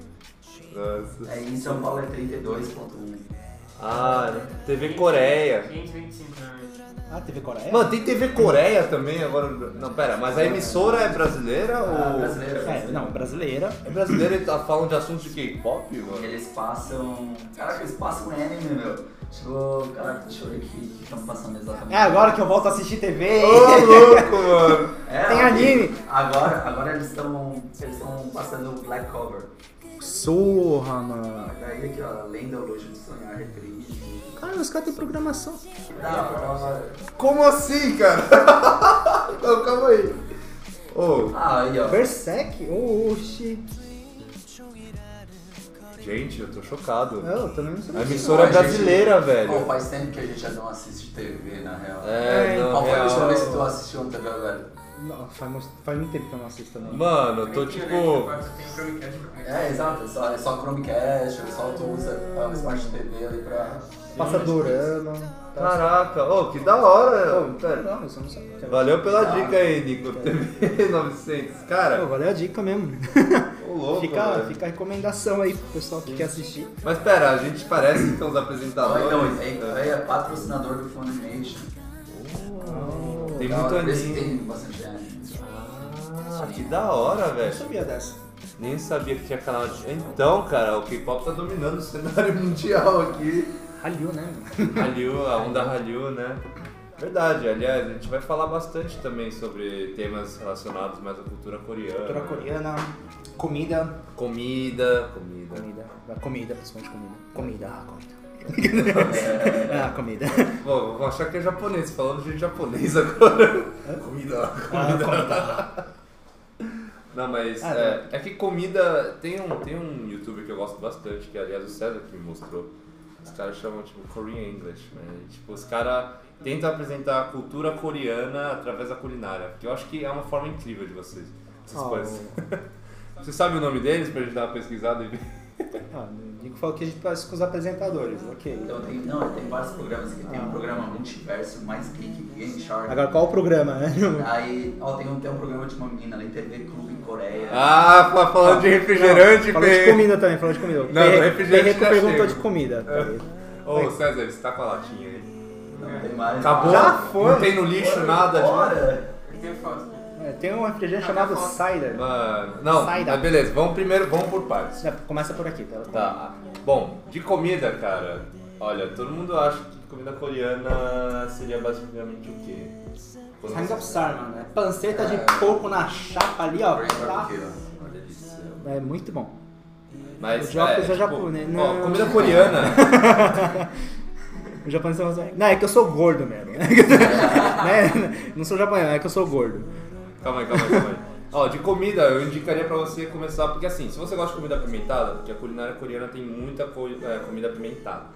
Nossa. Aí em São Paulo é 32.1. Ah, TV Coreia. 525 realmente. Ah, TV Coreia? Mano, tem TV Coreia também agora. Não, pera, mas a emissora é brasileira Ah, ou. brasileira. É, não, brasileira. É brasileira e tá falando de assuntos de K-pop, mano? eles passam. Caraca, eles passam anime, meu. Tipo, caraca, deixa eu ver o que estão passando exatamente. É agora que eu volto a assistir TV. Ô, louco, mano! É, Tem anime. Agora, agora eles estão. Eles estão passando Black Cover. Sorra, mano. Daí aqui, ó, Lenda Luxo de Sonhar, reprise. Cara, os caras têm programação. Da hora. Como assim, cara? Não, calma aí. Ô, Ah, aí, ó. Berserk? Oxi. gente, eu tô chocado. Não, eu também não sei. A emissora é Não, a gente- brasileira, Pô, velho. faz tempo que a gente já não assiste TV, na real. É, não, Qual foi a última real. vez que tu assistiu um TV velho? Não, faz, muito- faz muito tempo que eu não assisto também. Mano, eu tô Tem tipo. Tem. É, exato. É só, é só Chromecast, é só tu usa a Smart TV ali pra... Passa dorama. tá- Caraca, ô, que da hora. Pera. Não, isso eu não sei. Valeu pela dica aí, Nico. TV 900. Pô, Cara, valeu a dica mesmo. ô louco. Fica, velho. fica a recomendação aí pro pessoal que quer assistir. Mas pera, a gente parece então os Então, apresentadores. então, esse aí aí é patrocinador do Funimation. Tem Da hora, muito que anime. tem bastante anime. Ah, que da hora, Eu velho. sabia dessa. Nem sabia que tinha canal de. Então, cara, o K-pop tá dominando o cenário mundial aqui. Hallyu, né? Hallyu, a onda Hallyu, né? Verdade, aliás, a gente vai falar bastante também sobre temas relacionados mais à cultura coreana. Cultura coreana, comida. Comida, comida. Comida. Comida, principalmente comida. Comida, ah, comida. ah, comida. Bom, vou achar que é japonês, falando de japonês agora. Comida. Ah, comida. Não, mas Ah, é, é que comida. Tem um, tem um youtuber que eu gosto bastante, que aliás o César que me mostrou. Os caras chamam tipo Korean English, né? E, tipo, os caras tentam apresentar a cultura coreana através da culinária. Que eu acho que é uma forma incrível de vocês. Ah, coisas. Você sabe o nome deles pra gente dar uma pesquisada e ver? Ah, o Nico falou que a gente parece com os apresentadores, ok. Então tem, não, tem vários programas aqui. Tem Ah. um programa Multiverso, Mais Clique, Game Shark. Agora qual o programa, né? Aí, ó, tem um, tem um programa de uma menina ali, TV Clube Coreia. Ah, fa- falando de refrigerante, Falou de comida também, falou de comida. Não, do refrigerante Ferreco já perguntou de comida. É. Ô, Ô César, você tá com a latinha aí? Não tem mais. Acabou? Já foi. Não tem no lixo nada? tipo? Bora! Tem foto. É, tem um refrigerante chamado Cider. Mano, não, Sai da- mas beleza, vamos primeiro, vamos por partes. Já Começa por aqui, tá? Tá. Bom, de comida, cara, olha, todo mundo acha que comida coreana seria basicamente o quê? Quando Hang você- of Sar, mano. É panceta de É. porco na chapa ali, ó. Tá. É muito bom. Mas, O japonês é tipo, japonês, ó, não. comida coreana. O japonês é mais- Não, é que eu sou gordo mesmo. né? Não sou japonês, é que eu sou gordo. Calma aí, calma aí, calma aí. Ó, de comida, eu indicaria pra você começar, porque assim, se você gosta de comida apimentada, porque a culinária coreana tem muita co- é, comida apimentada.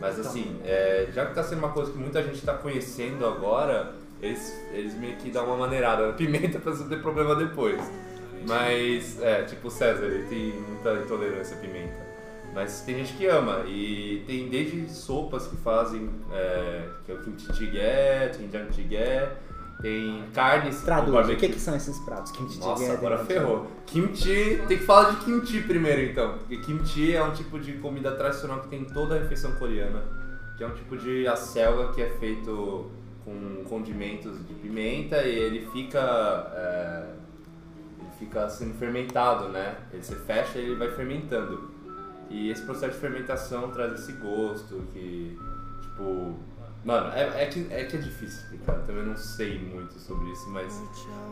Mas assim, é, já que tá sendo uma coisa que muita gente tá conhecendo agora, eles, eles meio que dão uma maneirada na pimenta pra você ter problema depois. Mas, é, tipo o César, ele tem muita intolerância à pimenta. Mas tem gente que ama, e tem desde sopas que fazem, é, que é o kimchi jjigae, tem jjigae, tem carnes Traduz, o que, que são esses pratos? Kimchi Nossa, agora ferrou. Kimchi, tem que falar de kimchi primeiro então. Porque kimchi é um tipo de comida tradicional que tem em toda a refeição coreana. Que é um tipo de acelga que é feito com condimentos de pimenta e ele fica. é, ele fica sendo fermentado, né? Ele se fecha e ele vai fermentando. E esse processo de fermentação traz esse gosto que, tipo. Mano, é, é, que, é que é difícil explicar, eu também não sei muito sobre isso, mas,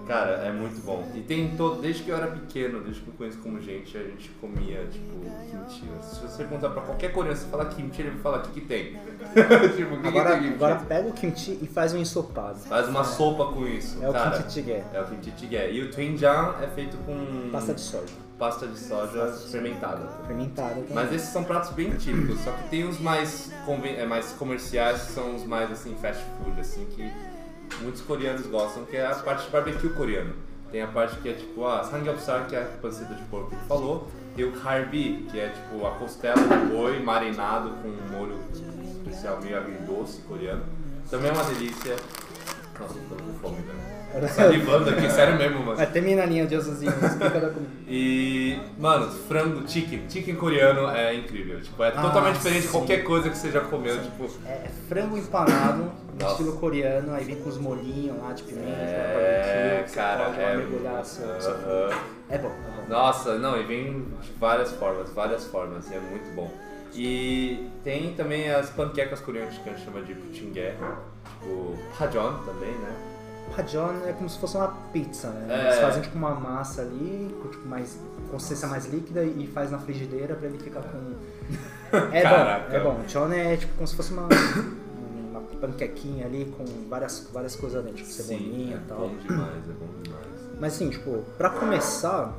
cara, é muito bom. E tem todo, desde que eu era pequeno, desde que eu conheço como gente, a gente comia, tipo, kimchi. Se você perguntar pra qualquer coreano, você falar kimchi, ele vai falar o que, que tem. tipo, o que, Agora, que tem agora pega o kimchi e faz um ensopado. Faz uma sopa com isso, É o cara. kimchi jjigae. É o kimchi jjigae. E o doenjang é feito com Pasta de soja. Pasta de soja fermentada. Fermentada. também. Mas esses são pratos bem típicos, só que tem os mais, é, mais comerciais, que são os mais assim, fast food, assim, que muitos coreanos gostam, que é a parte de barbecue coreano. Tem a parte que é tipo a samgyeopsal, que é a panceta de porco que falou. Tem o kalbi, que é tipo a costela de boi marinado com um molho especial meio agridoce coreano. Também é uma delícia. Nossa, tô com fome, velho. Salivando aqui, sério mesmo, mano. Vai, termina a linha de Osuzinho, explica da comida. E, mano, frango, chicken. Chicken coreano é incrível. Tipo, é Ah, totalmente diferente de sim. qualquer coisa que você já comeu. Tipo, É frango empanado, no estilo coreano, aí vem com os molhinhos lá de pimenta, é, barbecue, você cara, pode é. mergulhar seu. É bom, é bom. Nossa, não, e vem de várias formas, várias formas, e é muito bom. E tem também as panquecas coreanas que a gente chama de putingue, tipo, pajon também, né? Pajon é como se fosse uma pizza, né? É. Eles fazem tipo uma massa ali, com tipo, mais consistência mais líquida e faz na frigideira pra ele ficar com. É Caraca. bom, é bom. John é tipo como se fosse uma, uma panquequinha ali com várias, várias coisas dentro, tipo cebolinha é e tal. bom demais, é bom demais. Mas assim, tipo, pra começar,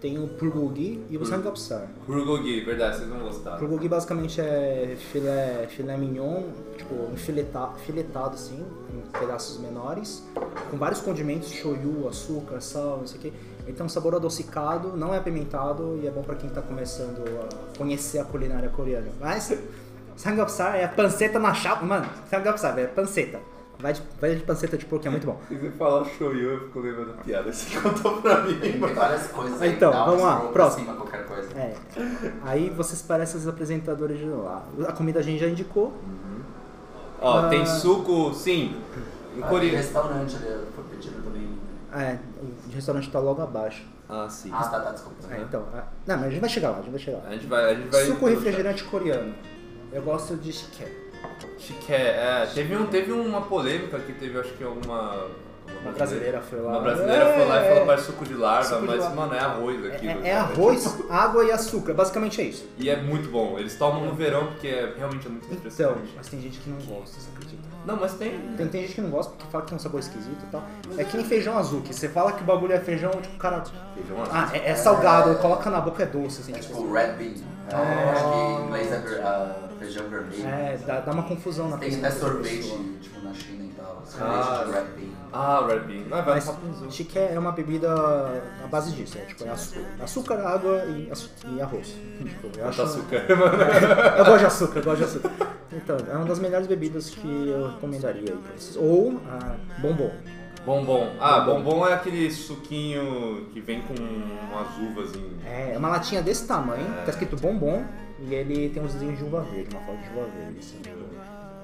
tem o bulgogi e o samgyeopsal. Bulgogi, verdade, vocês vão gostar. Bulgogi basicamente é filé, filé mignon, tipo, enfiletado, filetado assim, em pedaços menores, com vários condimentos, shoyu, açúcar, sal, não sei o quê. Então, sabor adocicado, não é apimentado e é bom pra quem tá começando a conhecer a culinária coreana. Mas, samgyeopsal é panceta na chapa. Mano, samgyeopsal é panceta. Vai de, vai de panceta de porco, é muito bom. Se você falar shoyu, eu fico lembrando da piada que você contou pra mim, Tem várias coisas aí. Então, vamos lá, próximo. cima, qualquer coisa. É. Aí vocês parecem os apresentadores de lá. A comida a gente já indicou. Ó, Ah. tem suco, sim. No Ah, restaurante ali, foi pedido também. É, o restaurante tá logo abaixo. Ah, sim. Ah, tá, tá, desculpa. É, então. é- Não, mas a gente vai chegar lá, a gente vai chegar lá. A gente vai. A gente vai Suco refrigerante coreano. Eu gosto de shiké. Chique, é, teve, um, teve uma polêmica que teve, acho que alguma. Uma brasileira foi lá. Uma brasileira foi lá e falou É, para suco de larva, Suco de mas, larva. mano, é arroz aqui. É, é arroz, água e açúcar. Basicamente é isso. E é muito bom. Eles tomam no verão porque é, realmente é muito Então, mas tem gente que não gosta, você acredita? Não, mas tem. Tem, tem gente que não gosta porque fala que tem um sabor esquisito e tal. É que nem feijão azul, que você fala que o bagulho é feijão, tipo, cara. Feijão azul. Ah, é, é salgado, coloca na boca é doce, assim, É tipo. tipo red bean. É, acho que em inglês é ver- ah, feijão vermelho. É, dá, dá uma confusão na Tem até sorvete, tipo, na China e tal. Sorvete Ah, de red bean. Ah, Red Bean. Ah, vai Mas chique é uma bebida à base disso, é tipo é açúcar, açúcar água e, e arroz. Tipo, eu, acho, açúcar. eu gosto de açúcar, eu gosto de açúcar. Então, é uma das melhores bebidas que eu recomendaria aí pra vocês. Ou a bombom. Bombom. Ah, bombom é aquele suquinho que vem com umas uvas em. É uma latinha desse tamanho, É. tá escrito bombom e ele tem uns desenhos de uva verde, uma foto de uva verde. assim.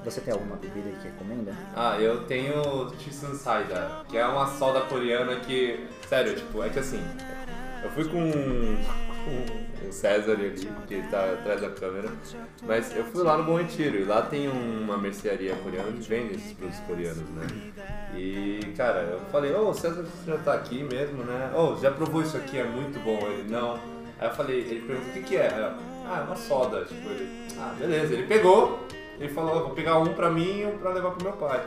Você tem alguma bebida aí que recomenda? Ah, eu tenho Chisun Saida, que é uma soda coreana que. Sério, tipo, é que assim. Eu fui com, com o César ali, que ele tá atrás da câmera, mas eu fui lá no Bom Retiro e lá tem uma mercearia coreana que vende esses produtos coreanos, né? E, cara, eu falei, ô César, você já tá aqui mesmo, né? Ô, já provou isso aqui, é muito bom. Ele, não. Aí eu falei, ele perguntou, o que que é? Eu, ah, é uma soda. Tipo, ele, ah, beleza. Ele pegou, ele falou, vou pegar um pra mim e um pra levar pro meu pai.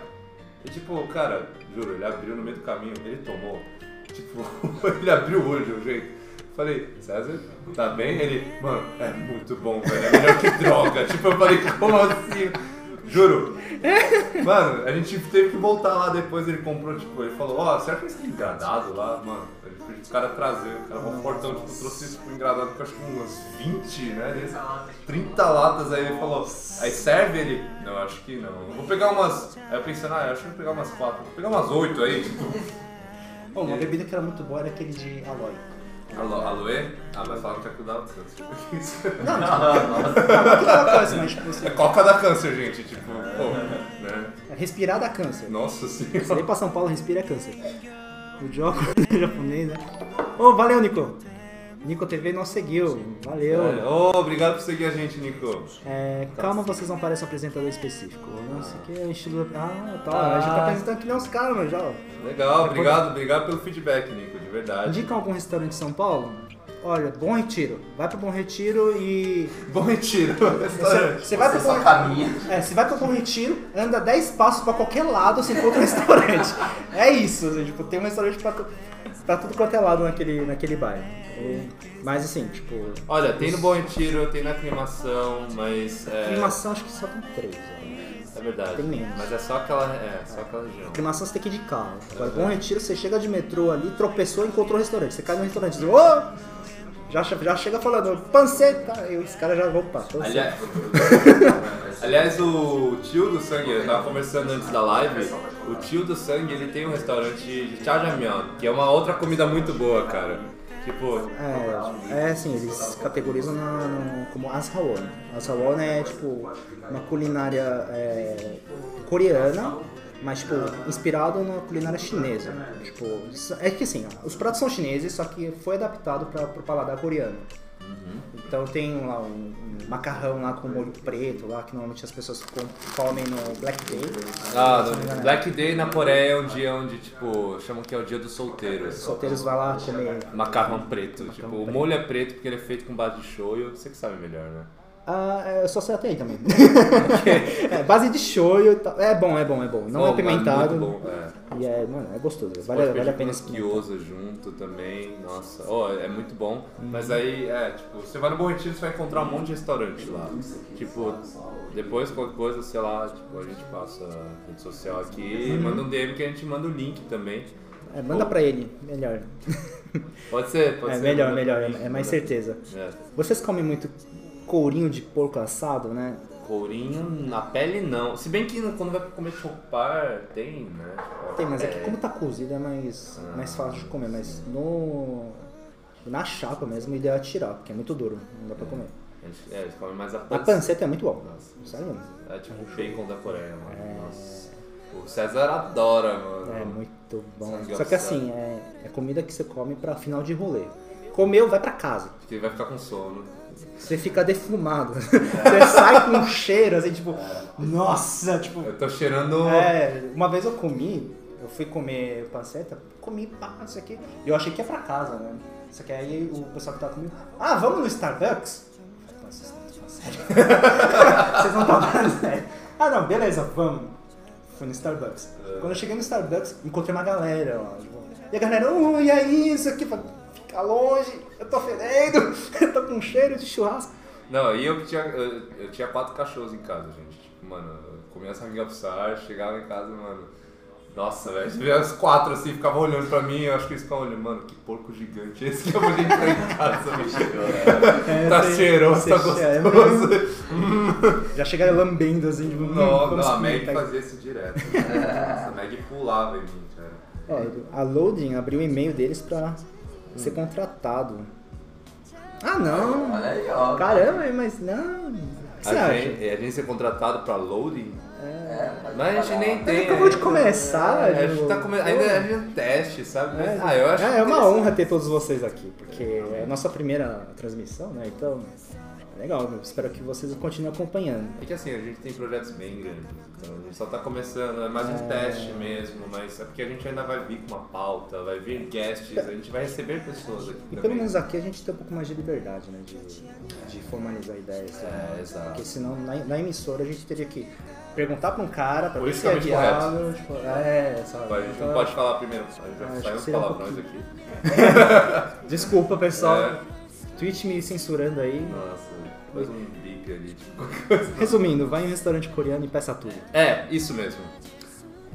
E tipo, cara, juro, ele abriu no meio do caminho, ele tomou. Tipo, ele abriu o olho de um jeito. Falei, César, tá bem? Ele, mano, é muito bom, velho. É melhor que droga. tipo, eu falei, como assim? Juro. Mano, a gente teve que voltar lá depois, ele comprou, tipo, ele falou, ó, será que esse engradado lá, mano? Os caras trazer, o cara mó fortão, tipo, trouxe isso pro engradado com acho que umas 20, né? Desse. 30 latas, aí ele falou, aí serve ele? Não, acho que não. Vou pegar umas. Aí eu pensei, ah, eu acho que vou pegar umas 4, vou pegar umas 8 aí, tipo. Bom, uma bebida que era muito boa era aquele de aloe. Alo, aloe? Ah, mas falaram que é cuidado do câncer. Não, não, não, mas tipo assim, É coca da câncer, gente, tipo, pô, né? respirar dá câncer. Nossa Se senhora. nem pra São Paulo, respira é câncer. O Joko é japonês, né? Ô, valeu, Nico. Nico TV não seguiu. Valeu. Ô, obrigado por seguir a gente, Nico. É, calma, vocês não parecem um apresentador específico. Não sei o que, é estilo. Ah, tá. A gente tá apresentando que nem uns caras, mas já. Legal, obrigado, obrigado pelo feedback, Nico, de verdade. Indica algum restaurante de São Paulo? Olha, Bom Retiro. Vai pro Bom Retiro e. Bom retiro. Você, você vai pro Bom caminha. É, você vai pro Bom Retiro, anda 10 passos pra qualquer lado, você encontra um restaurante. É isso, assim, tipo, tem um restaurante pra, pra tudo quanto é lado naquele, naquele bairro. E- Mas assim, tipo, Olha, tem no Bom Retiro, tem na aclimação, mas. É, aclimação acho que só tem três. é verdade. tem menos. Mas é só aquela. É, só aquela região. Aclimação você tem que ir de carro. Agora, Bom Retiro, você chega de metrô ali, tropeçou e encontrou o restaurante. Você cai no restaurante e diz, ô! Já, já chega falando, panceta! E os caras já vão, panceta. Aliás, aliás, o tio do sangue, eu tava conversando antes da live, o tio do sangue ele tem um restaurante de chajamyeon, que é uma outra comida muito boa, cara. Tipo, É, é assim, eles categorizam na- no- como Ashawon. Ashawon é tipo uma culinária é, coreana, mas tipo inspirado na culinária chinesa. Tipo, é que assim, ó, os pratos são chineses, só que foi adaptado para o paladar coreano. Então tem lá um, um macarrão lá com molho preto, lá que normalmente as pessoas com- comem no Black Day. ah, no Black Day na Coreia é um dia onde, tipo, chamam que é o dia dos solteiros. Os solteiros vão lá comer Macarrão preto. Tipo, o molho é preto porque ele é feito com base de shoyu. Você que sabe melhor, né? Ah, é, eu só sei até aí também. é, base de shoyu. É bom, é bom, é bom. Não é Bom, apimentado. Muito bom, é. E é, mano, é gostoso. Você Vale, vale a pena gyoza junto também, nossa, ó, é muito bom. Uhum. Mas aí, é, tipo, você vai no Bom Retiro, você vai encontrar um monte de restaurante lá. Tipo, depois qualquer coisa, sei lá, tipo, a gente passa a rede social aqui, manda um DM que a gente manda o link também. É, manda pra ele, melhor. Pode ser, pode É ser. melhor, melhor, pra mim, é, é mais certeza. É. Vocês comem muito courinho de porco assado, né? Courinho na pele não. Se bem que quando vai comer chopar, tem, né? Tem, mas é é. que como tá cozido é mais, Ah. mais fácil de comer, mas no. Na chapa mesmo, o ideal é tirar, porque é muito duro, não dá pra comer. A gente- É, eles comem mais a A panceta. panceta é muito bom. Nossa. Sério mesmo. É tipo o bacon da Coreia, mano. É. Nossa. O César adora, mano. É muito bom. Só que assim, é, é comida que você come pra final de rolê. Comeu, vai pra casa. Porque ele vai ficar com sono. Você fica defumado. Você sai com um cheiro, assim, tipo, nossa, tipo. Eu tô cheirando. É, uma vez eu comi, eu fui comer panceta, comi pá, isso aqui. Eu achei que ia pra casa, né? Só que aí o pessoal que tava comigo, ah, vamos no Starbucks? Eu falei, "Pô, Vocês sério? Não estão falando sério. Ah, não, beleza, vamos. Fui no Starbucks. Quando eu cheguei no Starbucks, encontrei uma galera lá. tipo, e a galera, oh, e aí, isso aqui? Fica longe, eu tô fedendo, eu tô com cheiro de churrasco. Não, e eu que tinha. Eu, eu tinha quatro cachorros em casa, gente. Tipo, mano, eu comia essa amiga psar, chegava em casa, mano. Nossa, velho, você vê os quatro assim, ficavam olhando pra mim, eu acho que eles ficavam olhando, mano, que porco gigante esse que eu vou entrar em casa, bicho. É, Tá você- cheiroso, tá você- é, gostoso. Já chega lambendo assim, tipo, hum, Não, como não, a Meg pega. fazia isso direto. Nossa, a Meg pulava em mim, cara. Ó, a Loading abriu o e-mail deles pra ser contratado. Ah, não! Olha aí, ó. Caramba, mas não. O que você A acha? gente, a gente ser contratado pra loading? É, Mas a gente nem tem. acabou de né? começar, É, a gente tá come... ainda é um teste, sabe? É, ah, eu acho é, é uma honra ter todos vocês aqui, porque é a nossa primeira transmissão, né? Então, é legal. Eu espero que vocês continuem acompanhando. É que assim, a gente tem projetos bem grandes, então a gente só tá começando, é mais um É. teste mesmo, mas é porque a gente ainda vai vir com uma pauta, vai vir guests, a gente vai receber pessoas aqui E também. pelo menos aqui a gente tem um pouco mais de liberdade, né? De, de formalizar ideias. né? É, exato. Porque senão na, na emissora a gente teria que perguntar pra um cara pra ver se é viável. Tipo, é, sabe? A gente não Então, pode falar primeiro, a gente um palavrões aqui. Desculpa, pessoal. É. Twitch me censurando aí. Nossa, faz um bip ali, tipo, coisa. Resumindo, vai em um restaurante coreano e peça tudo. É, isso mesmo.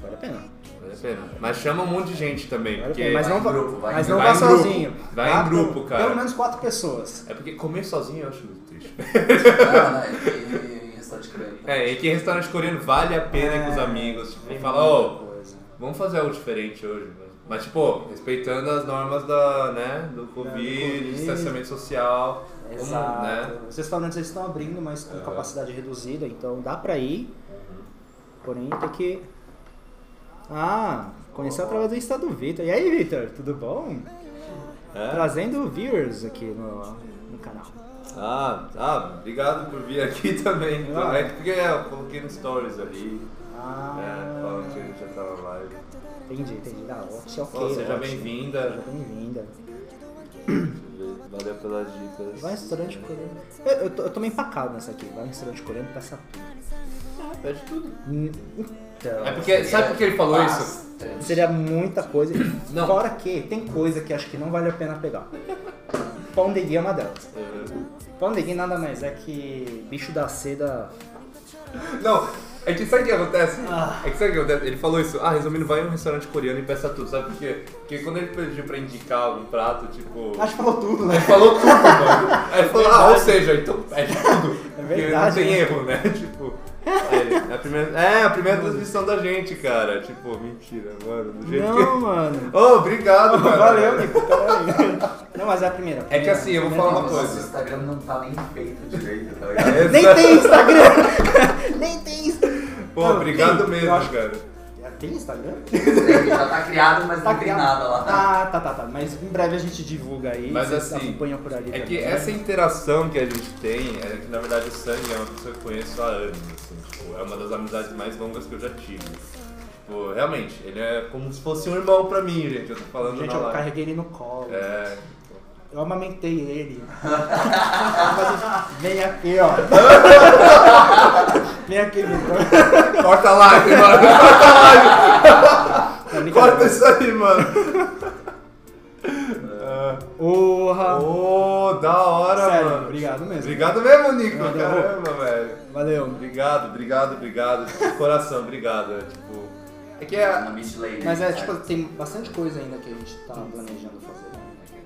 Vale a pena. Vale a pena. Mas chama um monte de gente também, Vale porque... Mas vai não, em va- grupo, vai mas não vá Vai em grupo. sozinho. Vai em grupo, com cara. Pelo menos quatro pessoas. É porque comer sozinho eu acho muito triste. Não, não, e, e restaurante coreano. É, e que restaurante coreano vale a pena ir com os É. amigos. Tipo, fala, ô, coisa. vamos fazer algo diferente hoje. mano. Mas, tipo, respeitando as normas da, né, do Covid, Covid. distanciamento social. Exato. né? Os restaurantes eles estão abrindo, mas com Aham. capacidade reduzida, então dá pra ir. Porém tem que. Ah, conheceu através do Insta do Vitor. E aí, Vitor, tudo bom? É? Trazendo viewers aqui no, no canal. Ah, ah, obrigado por vir aqui também. Ah. É porque eu coloquei no stories ali. Ah, É, falando que a gente já tava live. entendi, entendi. Ah, ótimo, ok. Pô, seja bem-vinda. Seja bem-vinda. Valeu pelas dicas. Vai em restaurante coreano. Eu, eu, tô, eu tô meio empacado nessa aqui. Vai em restaurante coreano e peça tudo. Pede tudo. Então, É porque, sabe por que ele falou isso? Seria muita coisa. Não. Fora que tem coisa que acho que não vale a pena pegar. Pão de guia é uma delas. Pão de guia nada mais é que bicho da seda. Não, é que sabe o que acontece? Ah. É que sabe o que acontece? Ele falou isso, ah, resumindo, vai em um restaurante coreano e peça tudo, sabe por quê? Porque quando ele pediu pra indicar algum prato, tipo. Acho que falou tudo, né? Ele falou tudo, mano. Aí ele falou, ah, ou seja, então pede tudo. É Porque verdade, não tem né? erro, né? Tipo. aí, é, a primeira, é a primeira transmissão da gente, cara. Tipo, mentira, mano. Do jeito Não, mano. que. Oh, obrigado, mano. Valeu, Nico. Não, mas é a primeira. É que assim, eu vou falar uma coisa. Instagram não tá nem feito direito, tá ligado? Nem tem Instagram! Nem tem Instagram! Pô, Não, obrigado tem, mesmo, acho- cara. Tem Instagram? Já tá criado, mas Tá não tem criado. nada lá. Ah, tá, tá, tá. Mas em breve a gente divulga aí. Mas vocês assim, acompanham por ali É também. que essa interação que a gente tem, é que na verdade o Sangue é uma pessoa que eu conheço há anos, assim, tipo, é uma das amizades mais longas que eu já tive. Tipo, realmente, ele é como se fosse um irmão pra mim, gente, eu tô falando Gente, na eu live. carreguei ele no colo. É, Eu amamentei ele. Vem aqui, ó. Vem aqui, Vitor. corta a live, mano, corta a live, corta isso aí, mano. Porra! Ô, da hora, Sério, mano. obrigado mesmo. Obrigado mesmo, Nico, Valeu. caramba, velho. Valeu. Obrigado, obrigado, obrigado, de coração, obrigado, é, tipo... É que é. Mas é, sabe? tipo, tem bastante coisa ainda que a gente tá planejando né?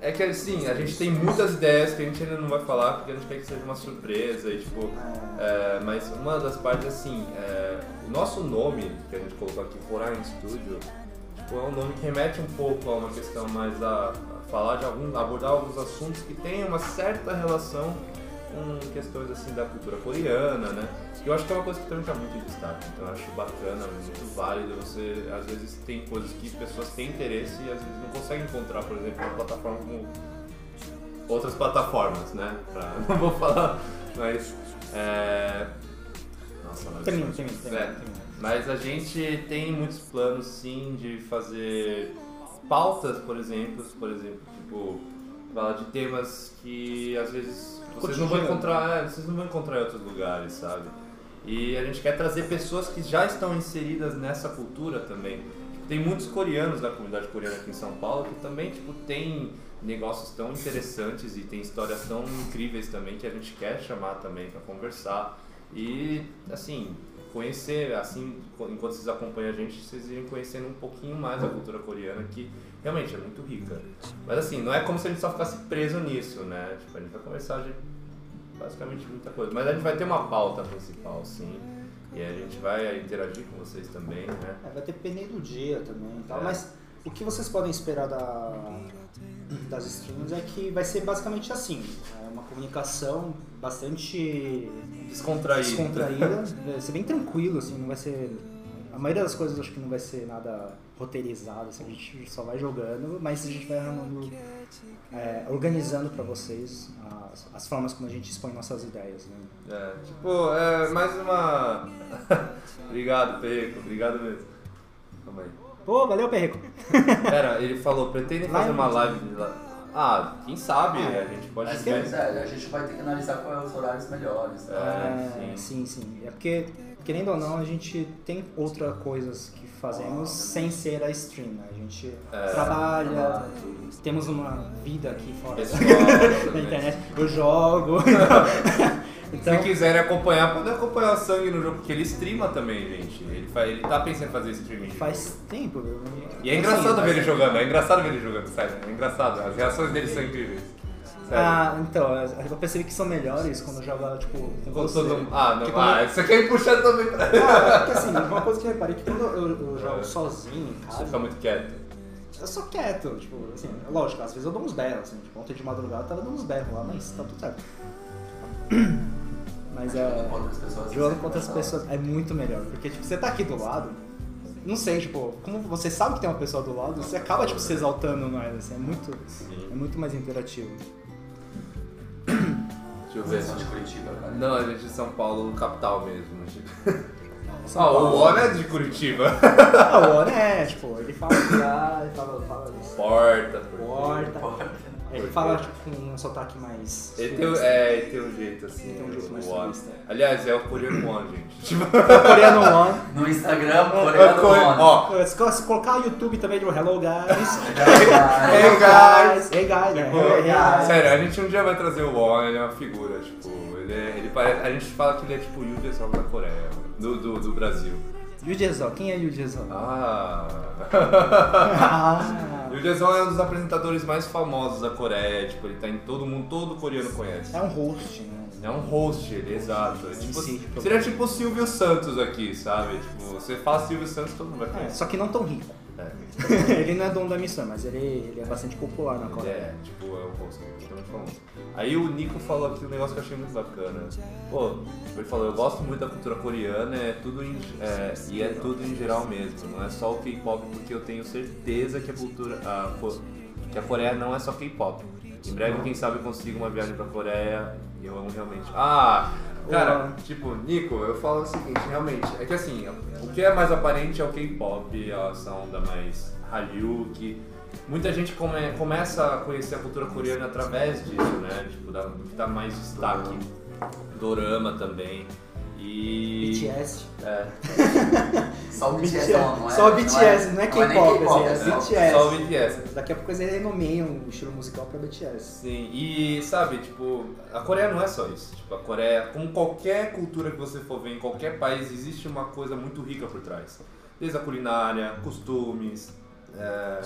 É que assim, a gente tem muitas ideias que a gente ainda não vai falar porque a gente quer que seja uma surpresa e tipo. é, mas uma das partes assim, é, o nosso nome que a gente colocou aqui, Foreign Studio, tipo, é um nome que remete um pouco a uma questão mais a, a falar de algum, abordar alguns assuntos que têm uma certa relação com questões assim da cultura coreana, né? Eu acho que é uma coisa que também está muito em destaque. Então eu acho bacana, muito válido. Você às vezes tem coisas que pessoas têm interesse e às vezes não conseguem encontrar, por exemplo, uma plataforma como outras plataformas, né? Pra- não vou falar, mas é... Nossa, mas Termina, termina, termina. É, mas a gente tem muitos planos sim de fazer pautas, por exemplo, por exemplo, tipo, falar de temas que às vezes vocês não vão encontrar, é, vocês não vão encontrar em outros lugares, sabe? E a gente quer trazer pessoas que já estão inseridas nessa cultura também. Tem muitos coreanos da comunidade coreana aqui em São Paulo que também tipo tem negócios tão interessantes e tem histórias tão incríveis também que a gente quer chamar também para conversar. E assim, conhecer, assim, enquanto vocês acompanham a gente, vocês irem conhecendo um pouquinho mais a cultura coreana, que realmente é muito rica. Mas assim, não é como se a gente só ficasse preso nisso, né? Tipo, a gente vai conversar de basicamente muita coisa. Mas a gente vai ter uma pauta principal, sim. E a gente vai interagir com vocês também, né? É, vai ter pneu do dia também e tal, É. mas o que vocês podem esperar da, das streams é que vai ser basicamente assim. É comunicação bastante Descontraído. descontraída, vai ser bem tranquilo, assim, não vai ser. A maioria das coisas acho que não vai ser nada roteirizado, assim, a gente só vai jogando, mas a gente vai arrumando, é, organizando pra vocês as, as formas como a gente expõe nossas ideias, né? É, tipo, é mais uma. obrigado, Perreco, obrigado mesmo. Calma aí. Pô, valeu, Perreco! Pera, ele falou, pretende fazer uma live de lá. Ah, quem sabe? Ah, a gente pode Mas, ver. sério, a gente vai ter que analisar quais os horários melhores. Tá? É, É, sim, sim. É porque, querendo ou não, a gente tem outras coisas que fazemos sem ser a stream, né? A gente É. trabalha, temos uma vida aqui fora Pessoal da internet, eu jogo. então, Se quiserem acompanhar, podem acompanhar o Sangue no jogo, porque ele streama também, gente. Ele, fa- ele tá pensando em fazer streaming. faz tempo. eu- E é engraçado ver ele jogando, é engraçado ver ele jogando, sério. É engraçado, as reações dele são incríveis. Sério. Ah, então, eu percebi que são melhores quando eu jogo, tipo, com você. todo Ah, não, Porque ah, você quer me puxar também pra. Ah, porque assim, uma coisa que eu reparei é que quando eu, eu jogo É. sozinho em Você fica muito quieto. eu sou quieto, tipo, assim, lógico, às vezes eu dou uns berros, assim, tipo, ontem de madrugada eu tava dando uns berros lá, mas tá tudo certo. Mas é. Jogando contra as pessoas. Jogando contra as Engraçado. pessoas é muito melhor, porque tipo, você tá aqui do lado, não sei, tipo, como você sabe que tem uma pessoa do lado, você acaba tipo se exaltando mais, assim, é muito, é muito mais interativo. Deixa eu ver. Vocês são de Curitiba, cara. Não, a gente é de São Paulo, capital mesmo. São Ah, o. Ono é de Curitiba. Ah, o Ono é, tipo, ele fala ah, ele fala, fala isso. Porta. Porta. Ele fala tipo, com um sotaque mais. Ele tem, é, ele tem um jeito assim. Ele tem um jeito mais sulista. Aliás, é o coreano One, gente. Tipo, Coreano One. No Instagram, é coreano core- One. ó, Se colocar o YouTube também de Hello Guys. Hey, guys. Hey guys? Pô, Hey guys. Sério, a gente um dia vai trazer o Won, ele é uma figura, tipo, ele, é, ele parece. A gente fala que ele é tipo o Yu Jae-sung da Coreia, do, do, do Brasil. Yu Jae-sung, quem é Yu Jae-sung? Ah. Ah. Yu Jae-sung é um dos apresentadores mais famosos da Coreia, tipo, ele tá em todo mundo, todo coreano conhece. É um host, né? É um host, ele, exato. É tipo, seria tipo o Silvio Santos aqui, sabe? Tipo, você fala Silvio Santos, todo mundo vai É, conhecer. só que não tão rico. É. ele não é dono da emissão, mas ele, ele é bastante popular na Coreia. é, tipo, é um rosto extremamente famoso. Aí o Nico falou aqui um negócio que eu achei muito bacana. Pô, ele falou, eu gosto muito da cultura coreana, é tudo em, é, e é tudo em geral mesmo, não é só o K-pop, porque eu tenho certeza que a cultura. A, que a Coreia não é só K-pop. Em breve, quem sabe, eu consigo uma viagem pra Coreia e eu amo realmente. Ah! Cara, tipo, Nico, eu falo o seguinte, realmente, é que assim, o que é mais aparente é o K-pop, essa onda mais Hallyu, que muita gente come- começa a conhecer a cultura coreana através disso, né? Tipo, da, do que dá mais destaque. Dorama também. E. BTS. É, Só o BTS não, não é? Só o BTS, não é K-pop, assim, é só- BTS. só o BTS. Daqui a pouco eles renomeiam o estilo musical pra BTS. Sim, e sabe, tipo, a Coreia não é só isso. Tipo, a Coreia, como qualquer cultura que você for ver em qualquer país, existe uma coisa muito rica por trás. Desde a culinária, costumes, é,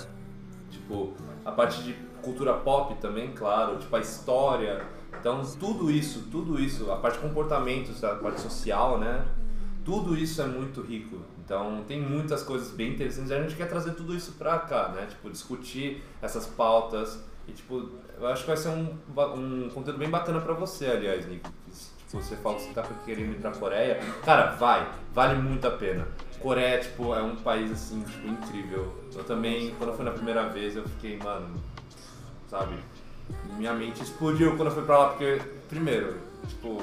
tipo, a parte de cultura pop também, claro, tipo, a história. Então, tudo isso, tudo isso, a parte de comportamentos, a parte social, né? Tudo isso é muito rico. Então, tem muitas coisas bem interessantes a gente quer trazer tudo isso pra cá, né? Tipo, discutir essas pautas. E, tipo, eu acho que vai ser um, um conteúdo bem bacana pra você, aliás, Nico. Tipo, você fala que você tá querendo ir pra Coreia. Cara, vai. Vale muito a pena. Coreia, tipo, é um país, assim, tipo, incrível. Eu também, quando eu fui na primeira vez, eu fiquei, mano, sabe? Minha mente explodiu quando eu fui pra lá, porque, primeiro, tipo,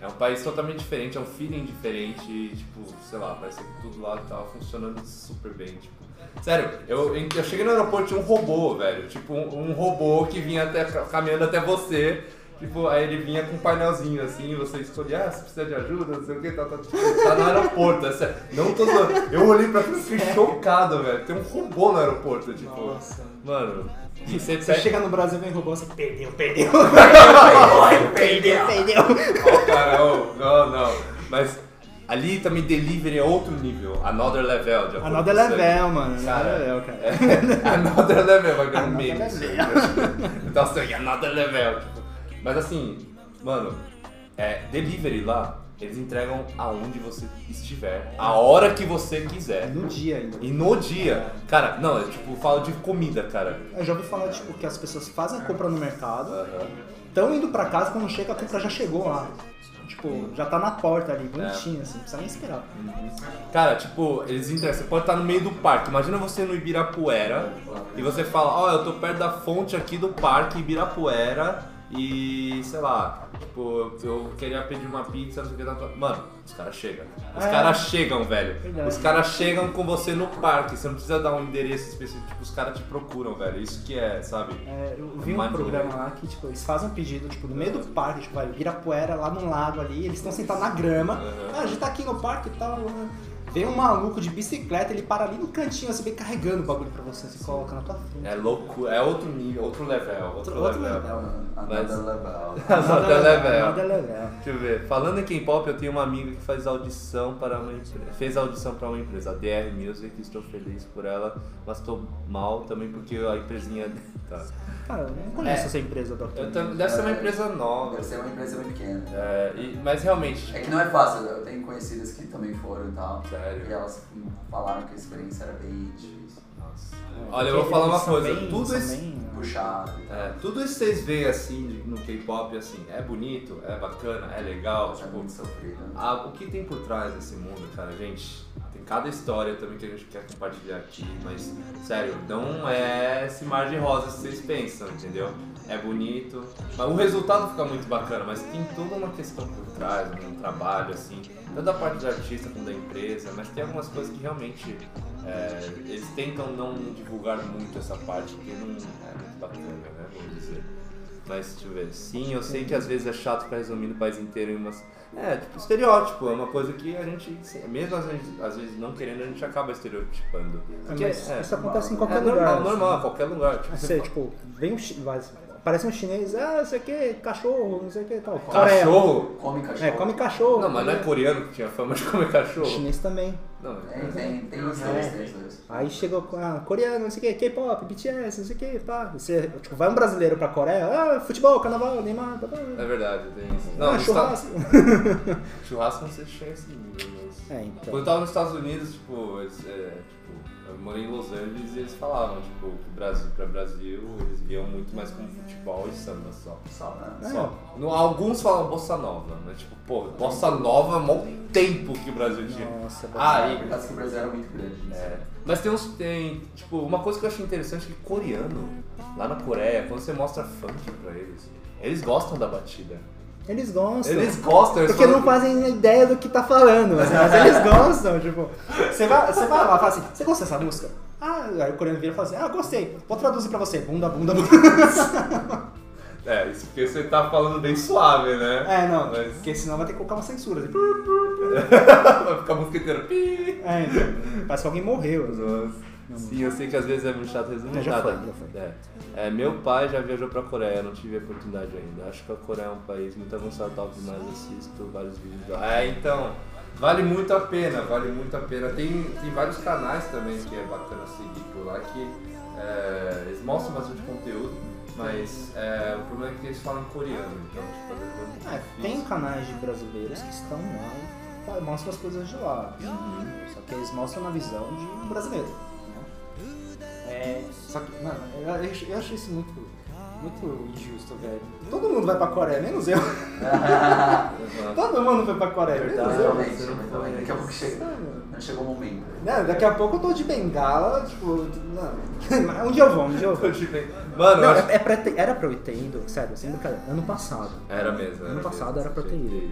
é um país totalmente diferente, é um feeling diferente, e, tipo, sei lá, parece que tudo lá tava funcionando super bem, tipo. Sério, eu, eu cheguei no aeroporto tinha um robô, velho, tipo, um, um robô que vinha até, caminhando até você, tipo, aí ele vinha com um painelzinho assim, e você escolhia, ah, você precisa de ajuda, não sei o que, tá, tá, tipo, tá no aeroporto, é sério. Não tô zoando. Eu olhei pra aquilo e fiquei chocado, velho, tem um robô no aeroporto, tipo, Nossa. mano, e você Você chega no Brasil e vem robô, você perdeu, perdeu. Perdeu. Perdeu. Ó, cara, ô, não, não. Mas ali também delivery é outro nível. Another level. De Another level, mano. Cara, Another level, cara. É, another level, vai ganhar um meme. isso aí. level. Então assim, another level. Mas assim, mano, é, delivery lá eles entregam aonde você estiver, a hora que você quiser. No dia ainda. E no dia. Cara, não, eu tipo, falo de comida, cara. Eu já ouvi falar, tipo, que as pessoas fazem a compra no mercado, estão indo pra casa, quando chega a compra já chegou lá. Tipo, já tá na porta ali, bonitinho, assim, não precisa nem esperar. Cara, tipo, eles entregam. Você pode estar no meio do parque. Imagina você no Ibirapuera e você fala, ó, eu tô perto da fonte aqui do parque Ibirapuera e, sei lá, tipo, eu queria pedir uma pizza, não sei o que. tá- Mano, os caras chegam. Os É. caras chegam, velho. Verdade. Os caras chegam com você no parque. Você não precisa dar um endereço específico. Tipo, os caras te procuram, velho. Isso que é, sabe? É, eu vi um Mano. programa lá que, tipo, eles fazem um pedido, tipo, no meio do parque, tipo, Ibirapuera, lá no lago ali, eles estão sentados na grama. Uhum. Ah, a gente tá aqui no parque e tal. Vem um maluco de bicicleta, ele para ali no cantinho, assim, bem carregando o bagulho pra você, se coloca na tua frente. É louco, é outro nível, outro level. Outro, Outro level. level. Another Mas- level. Nada level. Nada level. Deixa eu ver. Falando em K-pop, eu tenho uma amiga que faz audição para uma empresa. Fez audição para uma empresa, a DR Music, estou feliz por ela, mas estou mal também porque a empresinha. Tá. Cara, eu não conheço É. essa empresa, Dr. Eu tam- deve ser uma empresa nova. Deve ser uma empresa muito pequena. É, e- mas realmente. É que não é fácil, eu tenho conhecidas que também foram e tal. Sério? E elas falaram que a experiência era bem difícil. Nossa. Olha, eu vou falar uma coisa. bem- Tudo esse. bem- Puxado e tal. É, tudo isso que vocês veem assim no K-pop, assim, é bonito, é bacana, é legal. É Tipo, muito sofrido. Ah, o que tem por trás desse mundo, cara, gente? Tem cada história também que a gente quer compartilhar aqui, mas sério, não é esse mar de rosas que vocês pensam, entendeu? É bonito, mas o resultado fica muito bacana, mas tem toda uma questão por trás, um trabalho assim, tanto da parte do artista como da empresa, mas tem algumas coisas que realmente é, eles tentam não divulgar muito essa parte, porque não é muito bacana, né? Vamos dizer. Mas deixa eu ver. Sim, eu sei que às vezes é chato ficar resumindo o país inteiro em umas. É, tipo, estereótipo, é uma coisa que a gente, mesmo às vezes, às vezes não querendo, a gente acaba estereotipando. Porque, Mas é, isso acontece em é qualquer normal, lugar. normal, qualquer lugar. Tipo, Você, tipo, vem um chi- vai- Parece um chinês, ah, não sei o que, cachorro, não sei o que tal. cachorro? Come cachorro. É, come cachorro. Não, mas não é coreano que tinha fama de comer cachorro. Chinês também. Não, Tem, tem, tem os dois, tem os dois. Aí chegou ah, coreano, não sei o que, K-pop, BTS, não sei o que, pá. Você, tipo, vai um brasileiro pra Coreia, ah, futebol, carnaval, Neymar, pá. é verdade, tem isso. Não, ah, churrasco. Estados- churrasco não sei se chega a esse nível, mas. É, então. Quando eu tava nos Estados Unidos, tipo, eles, é, tipo, morei em Los Angeles e eles falavam, tipo, que Brasil pra Brasil eles viam muito mais como futebol e samba só. Só, né? É. Só. No, alguns falam bossa nova, mas tipo, pô, bossa nova é mó tempo que o Brasil tinha. Nossa, Ah, É, e, por causa que o Brasil era muito grande. é, mas tem uns. Tem, tipo, uma coisa que eu achei interessante é que coreano, lá na Coreia, quando você mostra funk pra eles, eles gostam da batida. Eles gostam. Eles gostam, eles Porque não fazem ideia do que tá falando, mas, mas eles gostam, tipo. Você vai, você vai lá e fala assim, você gosta dessa música? Ah, aí o coreano vira e fala assim, ah, gostei, vou traduzir pra você, bunda, bunda, bunda. É, isso porque você tá falando bem suave, né? É, não, Mas- porque senão vai ter que colocar uma censura. Assim. Vai ficar a música inteira. É, então, parece que alguém morreu. Nossa. Sim, eu sei que às vezes é muito chato resumir. É, já nada. foi, já foi. É. É, meu pai já viajou pra Coreia, não tive a oportunidade ainda. Acho que a Coreia é um país muito avançado, top demais, assisto vários vídeos lá. É, então, vale muito a pena, vale muito a pena. Tem, tem vários canais também que é bacana seguir por lá que é, eles mostram bastante conteúdo, mas é, o problema é que eles falam coreano, então tipo, é muito É, difícil. tem canais de brasileiros que estão lá e mostram as coisas de lá. Só que eles mostram na visão de um brasileiro. Né? É, só que, mano, eu, eu, acho- eu isso muito, muito injusto, velho. Todo mundo vai pra Coreia, menos eu. Todo mundo vai pra Coreia, menos eu. Realmente, realmente. Daqui a pouco chega. Não chegou o momento. Né, daqui a pouco eu tô de bengala, tipo, não. Um dia eu vou, um dia eu vou. Mano, eu Não, é, é pra ter- era pra eu ter ido, sério, sem brincadeira, ano passado. Era mesmo. Ano era passado mesmo, era pra ter ido.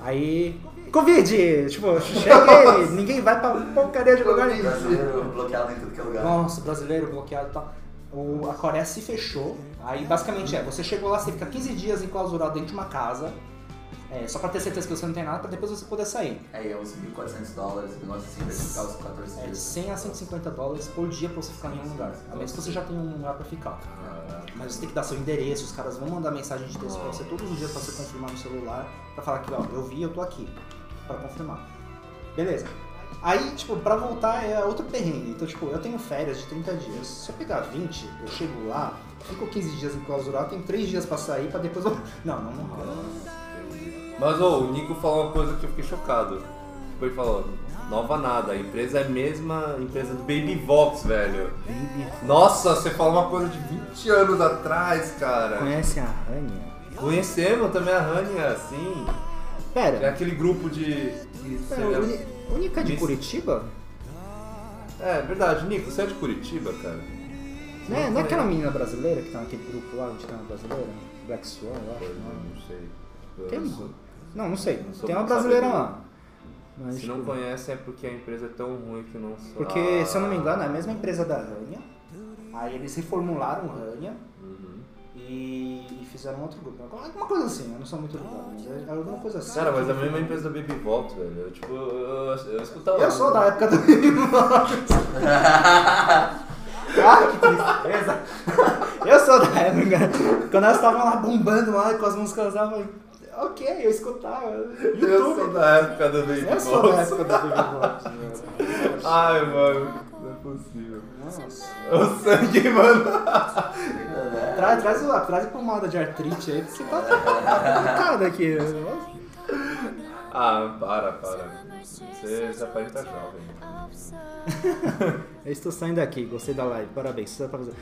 Aí. Covid! Tipo, cheguei, ninguém vai pra porcaria de lugar nenhum. Brasileiro bloqueado em tudo que é lugar. Nossa, brasileiro bloqueado e tal. O, a Coreia se fechou. Aí basicamente é, você chegou lá, você fica 15 dias enclausurado dentro de uma casa. é, só pra ter certeza que você não tem nada, pra depois você poder sair. Aí é uns 1.400 dólares, um negócio assim, ficar os 14 É, de dias. 100 a 150 dólares por dia pra você ficar em um lugar. A menos que você já tenha um lugar pra ficar. Mas você tem que dar seu endereço, os caras vão mandar mensagem de texto pra você todos os dias pra você confirmar no celular, pra falar que, ó, eu vi, eu tô aqui, pra confirmar. Beleza. Aí, tipo, pra voltar é outro perrengue. Então, tipo, eu tenho férias de 30 dias. Se eu pegar 20, eu chego lá, fico 15 dias enclausurado, tenho 3 dias pra sair, pra depois eu... Não, não, não rola. Mas ô, o Nico falou uma coisa que eu fiquei chocado. Tipo, ele falou, nova nada, a empresa é a mesma empresa do Baby Vox, velho. Baby. Nossa, você falou uma coisa de 20 anos atrás, cara. Conhece a Rania? Conhecemos também a Rania, sim. É Pera, aquele grupo de. de pera lembra- Uni- única de Miss- Curitiba? É verdade, Nico, você é de Curitiba, cara? Não é, não é conheço. aquela menina brasileira que tá naquele grupo lá, onde tem uma brasileira? Black Swan, eu acho. Não, não sei. Eu Tem- não sou- não, não sei. Não Tem uma brasileira lá. Mas, Se não tipo, conhecem é porque a empresa é tão ruim que não sou. Porque, se eu não me engano, é a mesma empresa da Rania. Aí eles reformularam Rania Uhum. e fizeram outro grupo. Alguma coisa assim, eu não sou muito ligado, mas é alguma coisa assim. Cara, mas é a mesma empresa da Baby Vox, velho. Eu, tipo, eu, eu, eu escutava. Eu sou da época do Ah, que tristeza! Eu sou da época. Quando elas estavam lá bombando lá com as músicas lá, eu falei, ok, eu escutava. Eu YouTube. sou da época da Baby Eu sou da época da Baby Vox. né? Ai, mano, não é possível. Nossa. O sangue, mano. Traz, traz, o- traz pomada de artrite aí, porque tá complicado aqui. Ah, para, para. Você, você aparenta jovem. Eu estou saindo daqui, gostei da live, parabéns. Fazer.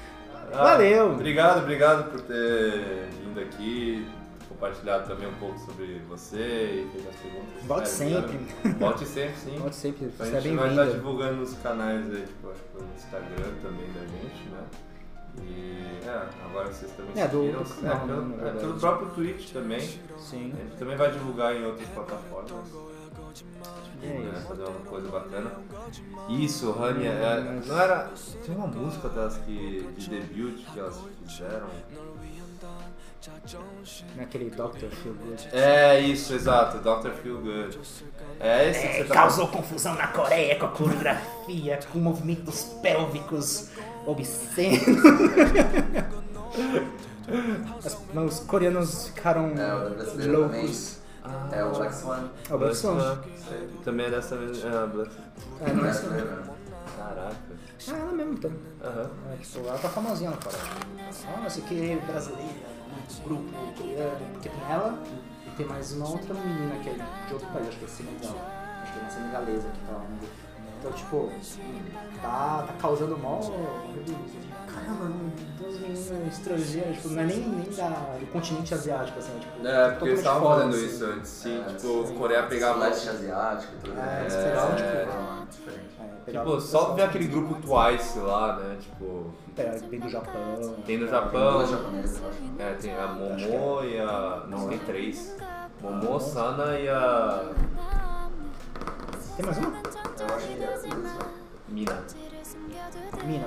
Ah, Valeu! Obrigado, obrigado por ter vindo aqui, compartilhado também um pouco sobre você e feito as perguntas. Volte É, sempre. obrigado. Volte sempre, sim. Pode sempre, A você é gente vai estar bem-vindo. divulgando nos canais aí, tipo, acho que no Instagram também da gente, né? E é, agora vocês também É, do- seguiram, do- é, não, pelo, na é, verdade. pelo próprio Twitch também. Sim. A gente também vai divulgar em outras plataformas. É né, fazer uma coisa bacana. Isso, Rania, é, não era. Tinha uma música delas que, de debut que elas fizeram. Naquele Dr. Feel Good. É isso, exato, Dr. Feel Good. É esse que você tá Causou confusão na Coreia com a coreografia, com movimentos pélvicos obscenos. As- os coreanos ficaram É, o brasileiro loucos. É o Black Swan. É o Black Swan. Também é dessa mesma. É, Black É, não é isso. brasileiro. Caraca. Ah, ela mesmo então. Aham. É, tipo, ela tá famosinha na Coreia. Ah, o que, brasileira, grupo coreano, porque tem ela e tem mais uma outra menina que é de outro país, acho que é Senegal. Acho que é uma senegalesa que tá lá no grupo. Então, tipo, tá, tá causando mó. Caramba, duas meninas estrangeiras, tipo, não é nem, nem da, do continente asiático, assim, tipo. É, porque eles estavam fazendo assim. isso antes, sim. É, tipo, sim. Coreia pegava. Leste asiático e tudo. É, né? eles pegavam, tipo, é, diferente. É, Tipo, só ver aquele grupo Twice lá, né? Tipo, Vem do Japão. tem Tem Japão. É, tem a Momo e a. Não, tem três. Momo, Sana e a. Tem mais uma? Eu acho que é. Mina. Mina.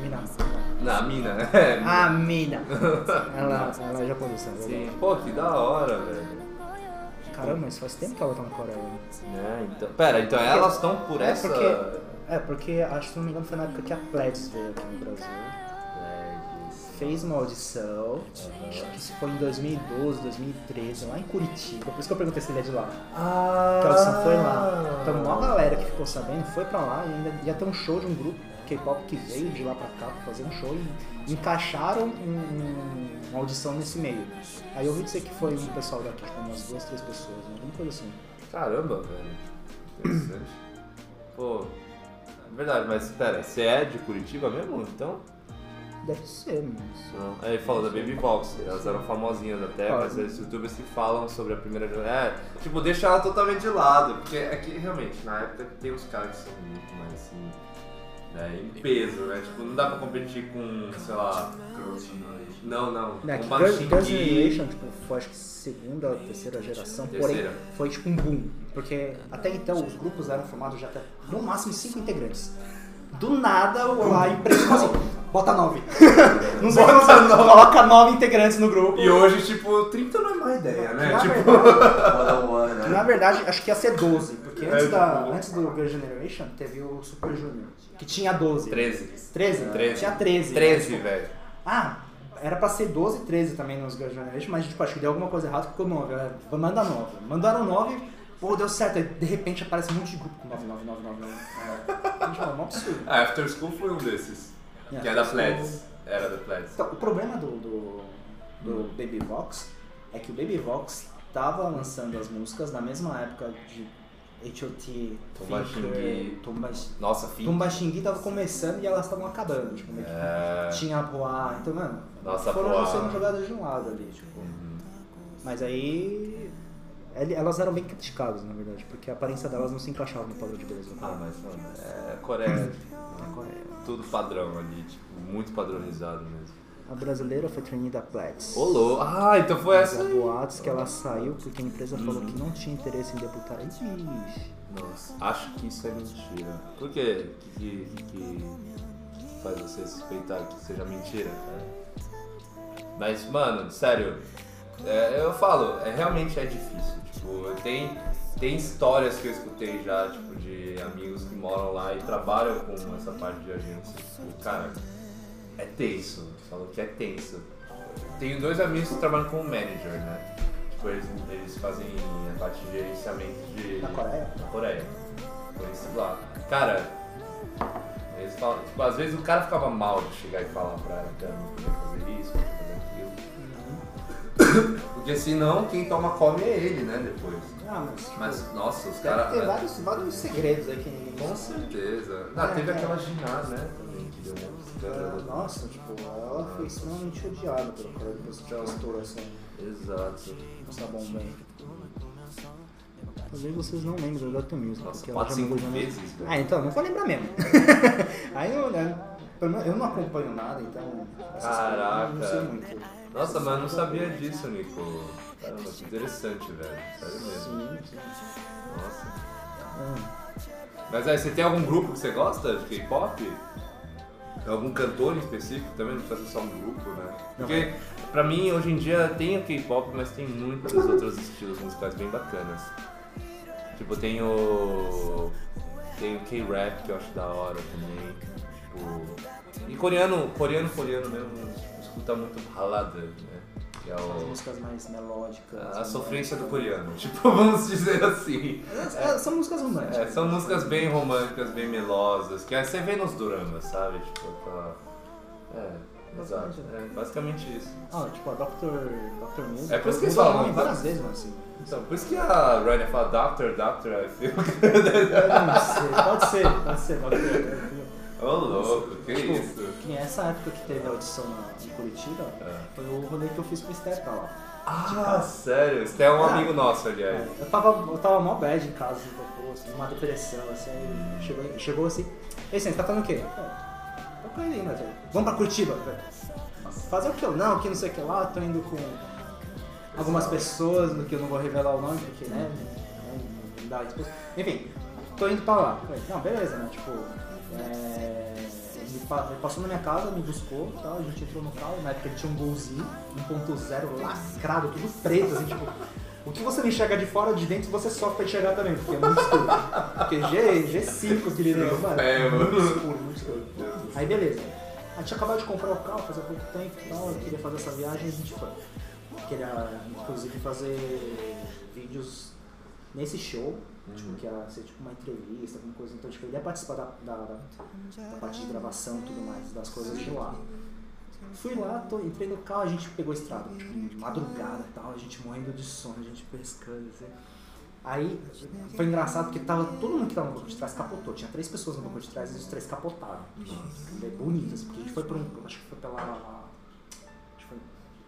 Mina. Na Mina, é. A Mina. Ela, ela é japonesa. é Sim. Pô, que da hora, velho. Caramba, mas faz tempo que ela tá na Coreia. É, então. Pera, então elas estão por É essa. porque, é porque, acho que se não me engano, foi na época que a Pledis veio aqui no Brasil. Fez uma audição, acho que isso foi em 2012, 2013, lá em Curitiba. Por isso que eu perguntei se ele é de lá. Ah! Que a audição foi lá. Então, uma galera que ficou sabendo foi pra lá e ainda ia ter um show de um grupo K-pop que veio de lá pra cá pra fazer um show e encaixaram um- um- uma audição nesse meio. Aí eu ouvi dizer que foi um pessoal daqui, tipo, umas duas, três pessoas, né? alguma coisa assim. Caramba, velho. Interessante. Pô, verdade, mas espera, você é de Curitiba mesmo? Então? Deve ser, mas. Não. Aí falou da Baby Vox, elas eram famosinhas até, Ah, mas os youtubers que falam sobre a primeira É, tipo, deixa ela totalmente de lado, porque é que realmente, na época tem uns caras que são muito mais assim, né, em peso, né? Tipo, não dá pra competir com, sei lá. Não, não. Né, com que Girls, Girls'. Generation, tipo, foi acho que segunda ou terceira geração, Terceira. porém foi tipo um boom. Porque até então os grupos eram formados de até no máximo cinco integrantes. Do nada o- a empresa falou assim, bota nove. Não sei como você coloca nove integrantes no grupo. E hoje, tipo, 30 não é má ideia, né? Na tipo, verdade, né? na verdade, acho que ia ser 12, porque É, antes, da, tipo- antes do Girls' Generation teve o Super Junior, que tinha 12. 13. 13? 13. Tinha 13. 13, Tipo, velho. Ah, era pra ser 12 e 13 também nos Girls' Generation, mas tipo, acho que deu alguma coisa errada, ficou 9. né? Manda 9. Mandaram 9, pô, deu certo. Aí de repente aparece um monte de grupo com 9, 9, 9, 9, 9. É, gente, um absurdo. Ah, After School foi um desses. É, que é da Pleds. Era da Pleds. Então, o problema do, do, do Baby Vox é que o Baby Vox tava lançando as músicas na mesma época de H.O.T., Tumbaxingui. Tumbax- Nossa, fim. Tumbaxingui tava começando e elas estavam acabando. Tipo, É. tinha a Poá, então, mano, Nossa, foram Poá. sendo jogadas de um lado ali, tipo. Uhum. Mas aí. Elas eram bem criticadas, na verdade, porque a aparência delas não se encaixava no padrão de beleza. Ah, mas é Coreia. Na Coreia. Tudo padrão ali, tipo, muito padronizado mesmo. A brasileira foi Trinida Platts. Olô! Ah, então foi Mas essa há boatos que ela saiu porque a empresa falou Uhum. que não tinha interesse em debutar. Ixi. Nossa, acho que isso é mentira. Por quê? Que, que, que faz você suspeitar que seja mentira, cara? Mas, mano, sério, é, eu falo, é, realmente é difícil. Tipo, tem, tem histórias que eu escutei já, tipo, de amigos que moram lá e trabalham com essa parte de agência. Tipo, cara, é tenso. Falou que é tenso. Tenho dois amigos que trabalham como manager, né? Tipo, eles, eles fazem a parte de gerenciamento de. Na Coreia? Na Coreia. Conheci lá. Cara, eles falam, tipo, às vezes o cara ficava mal de chegar e falar pra ela que ela não podia fazer isso, Porque senão quem toma come é ele, né, depois. Ah, mas. tipo, Mas, nossa, os caras. ter vários, vários segredos aí que ninguém Com certeza. Ah, É, teve é. aquela ginásio, né, também, que deu Ah. Nossa, tipo, ela foi extremamente odiada pelo cara depois que ela estourou essa, Exato. essa bomba aí. Talvez vocês não lembrem da Dr. Music, Nossa, porque ela quatro, já cinco mudou de nome. vezes, velho. Ah, então, não vou lembrar mesmo. aí eu, né, eu não acompanho nada, então. Caraca. coisas eu não sei muito. Nossa, mas eu não sabia disso, Nico. Caramba, que interessante, velho. Sério mesmo. Sim, sim. Nossa. Ah, Mas aí, você tem algum grupo que você gosta de K-pop? Algum cantor em específico também? Não precisa ser só um grupo, né? Porque, pra mim, hoje em dia tem o K-pop, mas tem muitos outros estilos musicais bem bacanas. Tipo, tem o. Tem o K-rap que eu acho da hora também. Tipo. E coreano, coreano, coreano mesmo, escuta muito balada, né? Que é as o. músicas mais melódicas. A sofrência do coreano, tipo, vamos dizer assim. É, são músicas românticas. É, são músicas bem românticas, bem melosas, que aí você vê nos dramas, sabe? Tipo, aquela. É, exato. É basicamente isso. Ah, tipo, a Dr. Dr. Music. É por isso que eles falam, várias vezes, mano, assim. Então, por isso que a Ryder fala Doctor, Doctor, I feel. Eu não sei, pode ser, pode ser, pode ser. Ô louco, que Tipo, isso? Que nem essa época que teve a audição em Curitiba, É. foi o rolê que eu fiz com o Steph pra lá. Ah, sério? Esse é um Ah. amigo nosso, aliás. Eu tava, eu tava mó bad em casa, assim, pô, assim, uma depressão, assim, aí chegou, chegou assim, ei, você tá fazendo o quê? Eu Tô ele, mas vamos pra Curitiba. Falei, Fazer o que eu não, que não sei o que lá, tô indo com algumas pessoas, no que eu não vou revelar o nome, porque, né, não- dá. Enfim, tô indo pra lá. Falei, não, beleza, né, tipo, é, ele pa- ele passou na minha casa, me buscou e tal, a gente entrou no carro, na época ele tinha um golzinho, 1.0 lacrado, tudo preto, assim, tipo, o que você não enxerga de fora, de dentro, você sofre pra enxergar também, porque é muito escuro. Porque G, G5 que ele deu, mano, É, mano. muito escuro, muito escuro. Aí beleza. A gente acabou de comprar o carro, fazia pouco tempo e tal, eu queria fazer essa viagem e a gente foi. Queria, inclusive, fazer vídeos nesse show, tipo, que ia ser tipo uma entrevista, alguma coisa. Então, tipo, ele ia participar da, da, da, da parte de gravação e tudo mais, das coisas de lá. Fui lá, tô, entrei no carro, a gente pegou a estrada, tipo, de madrugada tal, a gente morrendo de sono, a gente pescando, assim. Aí foi engraçado porque tava, todo mundo que tava no banco de trás capotou. Tinha três pessoas no banco de trás e os três capotaram. É bonito, assim, porque a gente foi por um. Acho que foi pela.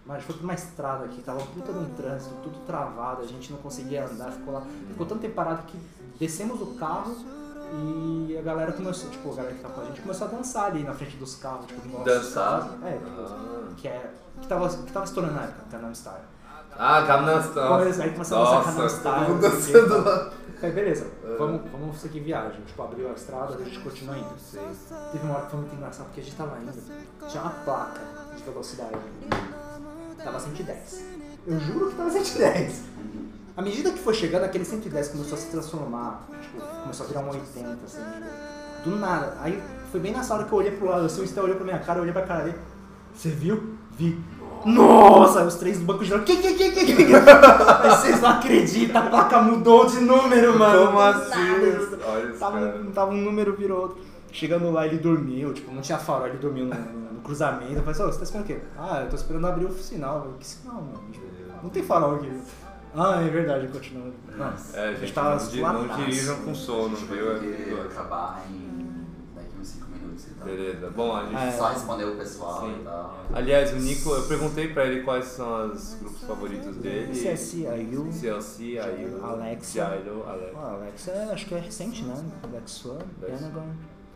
Mas foi por uma estrada aqui, tava puta num trânsito, tudo travado, a gente não conseguia andar, ficou lá. Ficou tanto tempo parado que descemos do carro e a galera começou, tipo, a galera que tava com a gente começou a dançar ali na frente dos carros, tipo, no Dançar? carro. É, tipo, que, é, que, tava, que tava estourando na época, Gangnam Style. Ah, Gangnam Style. Aí começou a dançar Gangnam Style, o quê, dançando lá. Falei, beleza, vamos, vamos seguir viagem. Tipo, abriu a estrada, a gente continua indo. Teve uma hora que foi muito engraçado, porque a gente tava indo, tinha uma placa de velocidade. Tava 110. Eu juro que tava 110. À medida que foi chegando, aquele 110 começou a se transformar, tipo, começou a virar um 80, assim, tipo, do nada. Aí foi bem nessa hora que eu olhei pro lado, assim, o Stel olhou pra minha cara, eu olhei pra cara dele. Você viu? Vi. Nossa! Os três do banco giraram. Que, que, que, que, que? Vocês não acreditam, a placa mudou de número, mano. Como assim? Tava, tava um número, virou outro. Chegando lá, ele dormiu, tipo, não tinha farol, ele dormiu no, no- no cruzamento. Eu falei, "Ô, você tá esperando o quê? Ah, eu tô esperando abrir o sinal. Eu, que sinal, mano? Tipo, não tem farol aqui. Ah, é verdade, continua. Não, É, a gente, tava não, di- lá não atrás. dirijam com sono, A gente viu? É acabar em daqui uns 5 minutos e tal. Beleza. Bom, a gente. É. Só responder o pessoal Sim. e tal. Aliás, o Nico, eu perguntei pra ele quais são os grupos favoritos dele. CSI, IU, CLC, aí Alexa. Jairo, Alex. Ah, Alex é, acho que é recente, né? One, Alex. Pentagon,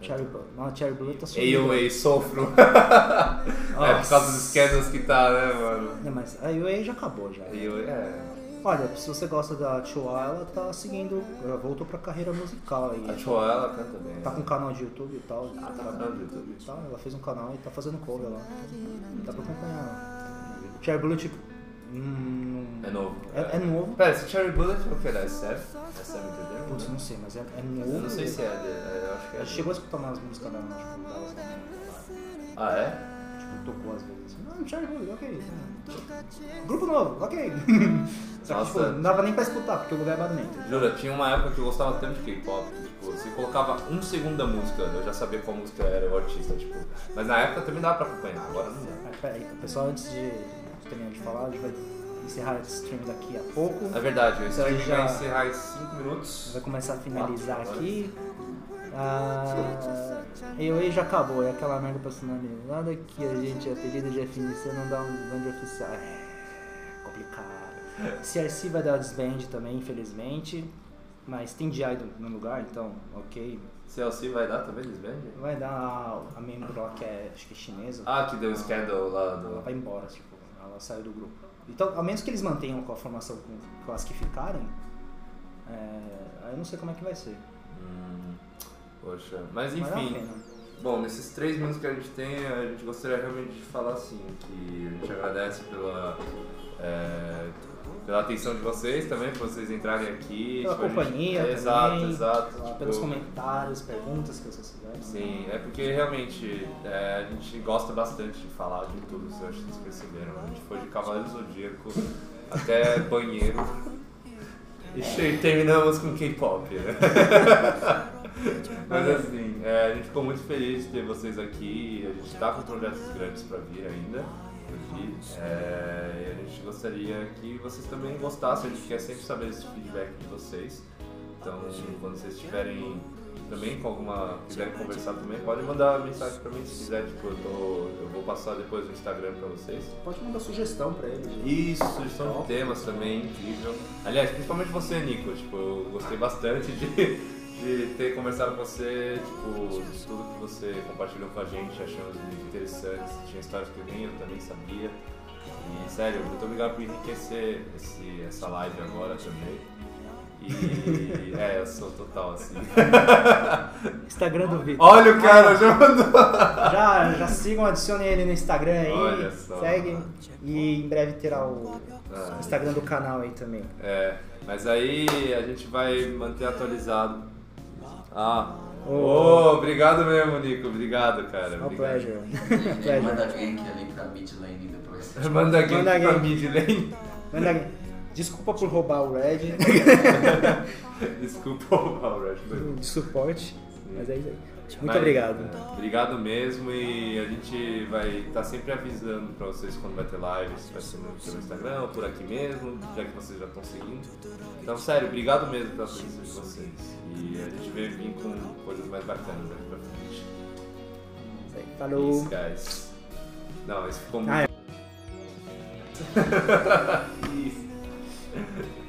Cherry Bullet. Não, Cherry Bullet tá subindo. AOA, sofro. é por causa dos scandals que tá, né, mano? Não, mas a UA já acabou já. AOA, é. Olha, se você gosta da Chua, ela tá seguindo, ela voltou pra carreira musical aí. A Choa, ela canta bem. Tá com um canal de YouTube e tal. Ah, tá cantando no YouTube. Tá, ela fez um canal e tá fazendo cover lá. Dá pra acompanhar. Cherry Bullet hum, É novo. é, é novo. Pera, esse Cherry Bullet é o que? Da SF? SF entendeu? Putz, não sei, mas é, é novo. Eu não sei se é dele, é, eu acho que é. Ela chegou a escutar umas músicas dela, tipo, delas? Ah, é? Tipo, tocou às vezes. Não, Cherry Bullet, ok. Grupo novo, ok. Só que, tipo, não dava nem pra escutar, porque o lugar é barulhento. Jura, tinha uma época que eu gostava tanto de K-pop, que, tipo, você colocava um segundo da música, eu já sabia qual música era o artista, tipo. Mas na época também dava pra acompanhar, agora não dá. Mas peraí, pessoal, antes de terminar de falar, a gente vai encerrar esse stream daqui a pouco. É verdade, o Então, stream já- vai encerrar em 5 minutos. Vai começar a finalizar Quatro, aqui. Ah, eu aí já acabou, é aquela merda personalizada que a gente, a pedido de FNC não dá um desband oficial. É complicado. CRC vai dar desband também, infelizmente. Mas tem DI no lugar, então, ok. CLC vai dar também, desband? Vai dar a, a membro lá que é, acho que é chinesa. Ah, que deu o scandal lá Ela do. vai embora, tipo, ela saiu do grupo. Então, ao menos que eles mantenham com a formação com, com as que ficarem, é, aí eu não sei como é que vai ser. Hum, poxa, mas enfim. Bom, nesses três minutos que a gente tem, a gente gostaria realmente de falar assim, que a gente agradece pela, é, pela atenção de vocês também, por vocês entrarem aqui. Pela tipo, a gente- companhia é, Exato, também, exato. lá, tipo, pelos comentários, perguntas que vocês fizeram. Sim, é porque realmente é, a gente gosta bastante de falar de tudo, eu acho que vocês perceberam. A gente foi de Cavaleiro Zodíaco até banheiro e che- terminamos com K-pop. né? Mas assim, é, a gente ficou muito feliz de ter vocês aqui. A gente está com projetos grandes para vir ainda. Aqui. É, e a gente gostaria que vocês também gostassem. A gente quer sempre saber esse feedback de vocês. Então, quando vocês estiverem também com alguma. quiserem conversar também, pode mandar mensagem pra mim se quiser. Tipo, eu, tô- eu vou passar depois no Instagram pra vocês. Pode mandar sugestão pra eles. né? Isso, sugestão de temas também, incrível. Aliás, principalmente você, Nico. Tipo, eu gostei bastante de, de ter conversado com você, tipo, de tudo que você compartilhou com a gente, achamos muito interessantes. Tinha histórias que nem eu também sabia. E sério, muito obrigado por enriquecer esse, essa live agora também. E é, eu sou total assim. Instagram do Vitor. Olha o cara, já mandou! Já, já sigam, adicionem ele no Instagram aí. Olha só. Segue. E em breve terá o Ah, Instagram do canal aí também. É, mas aí a gente vai manter atualizado. Ah, Oh. oh, obrigado mesmo, Nico. Obrigado, cara. Obrigado. pleasure. Pleasure. manda gank ali pra mid lane depois. Manda aqui Manda pra aqui. mid lane. Manda- Desculpa por roubar o Red Desculpa o Rush. de suporte, mas é isso aí. Muito Mas, obrigado. é, obrigado mesmo e a gente vai estar sempre avisando pra vocês quando vai ter live, se vai ser no, pelo Instagram ou por aqui mesmo, já que vocês já estão seguindo. Então, sério, obrigado mesmo pela presença de vocês. E a gente veio vir com coisas mais bacanas daqui pra frente. Isso. Falou. Peace, guys. Não, isso ficou muito. Ah, é. Peace.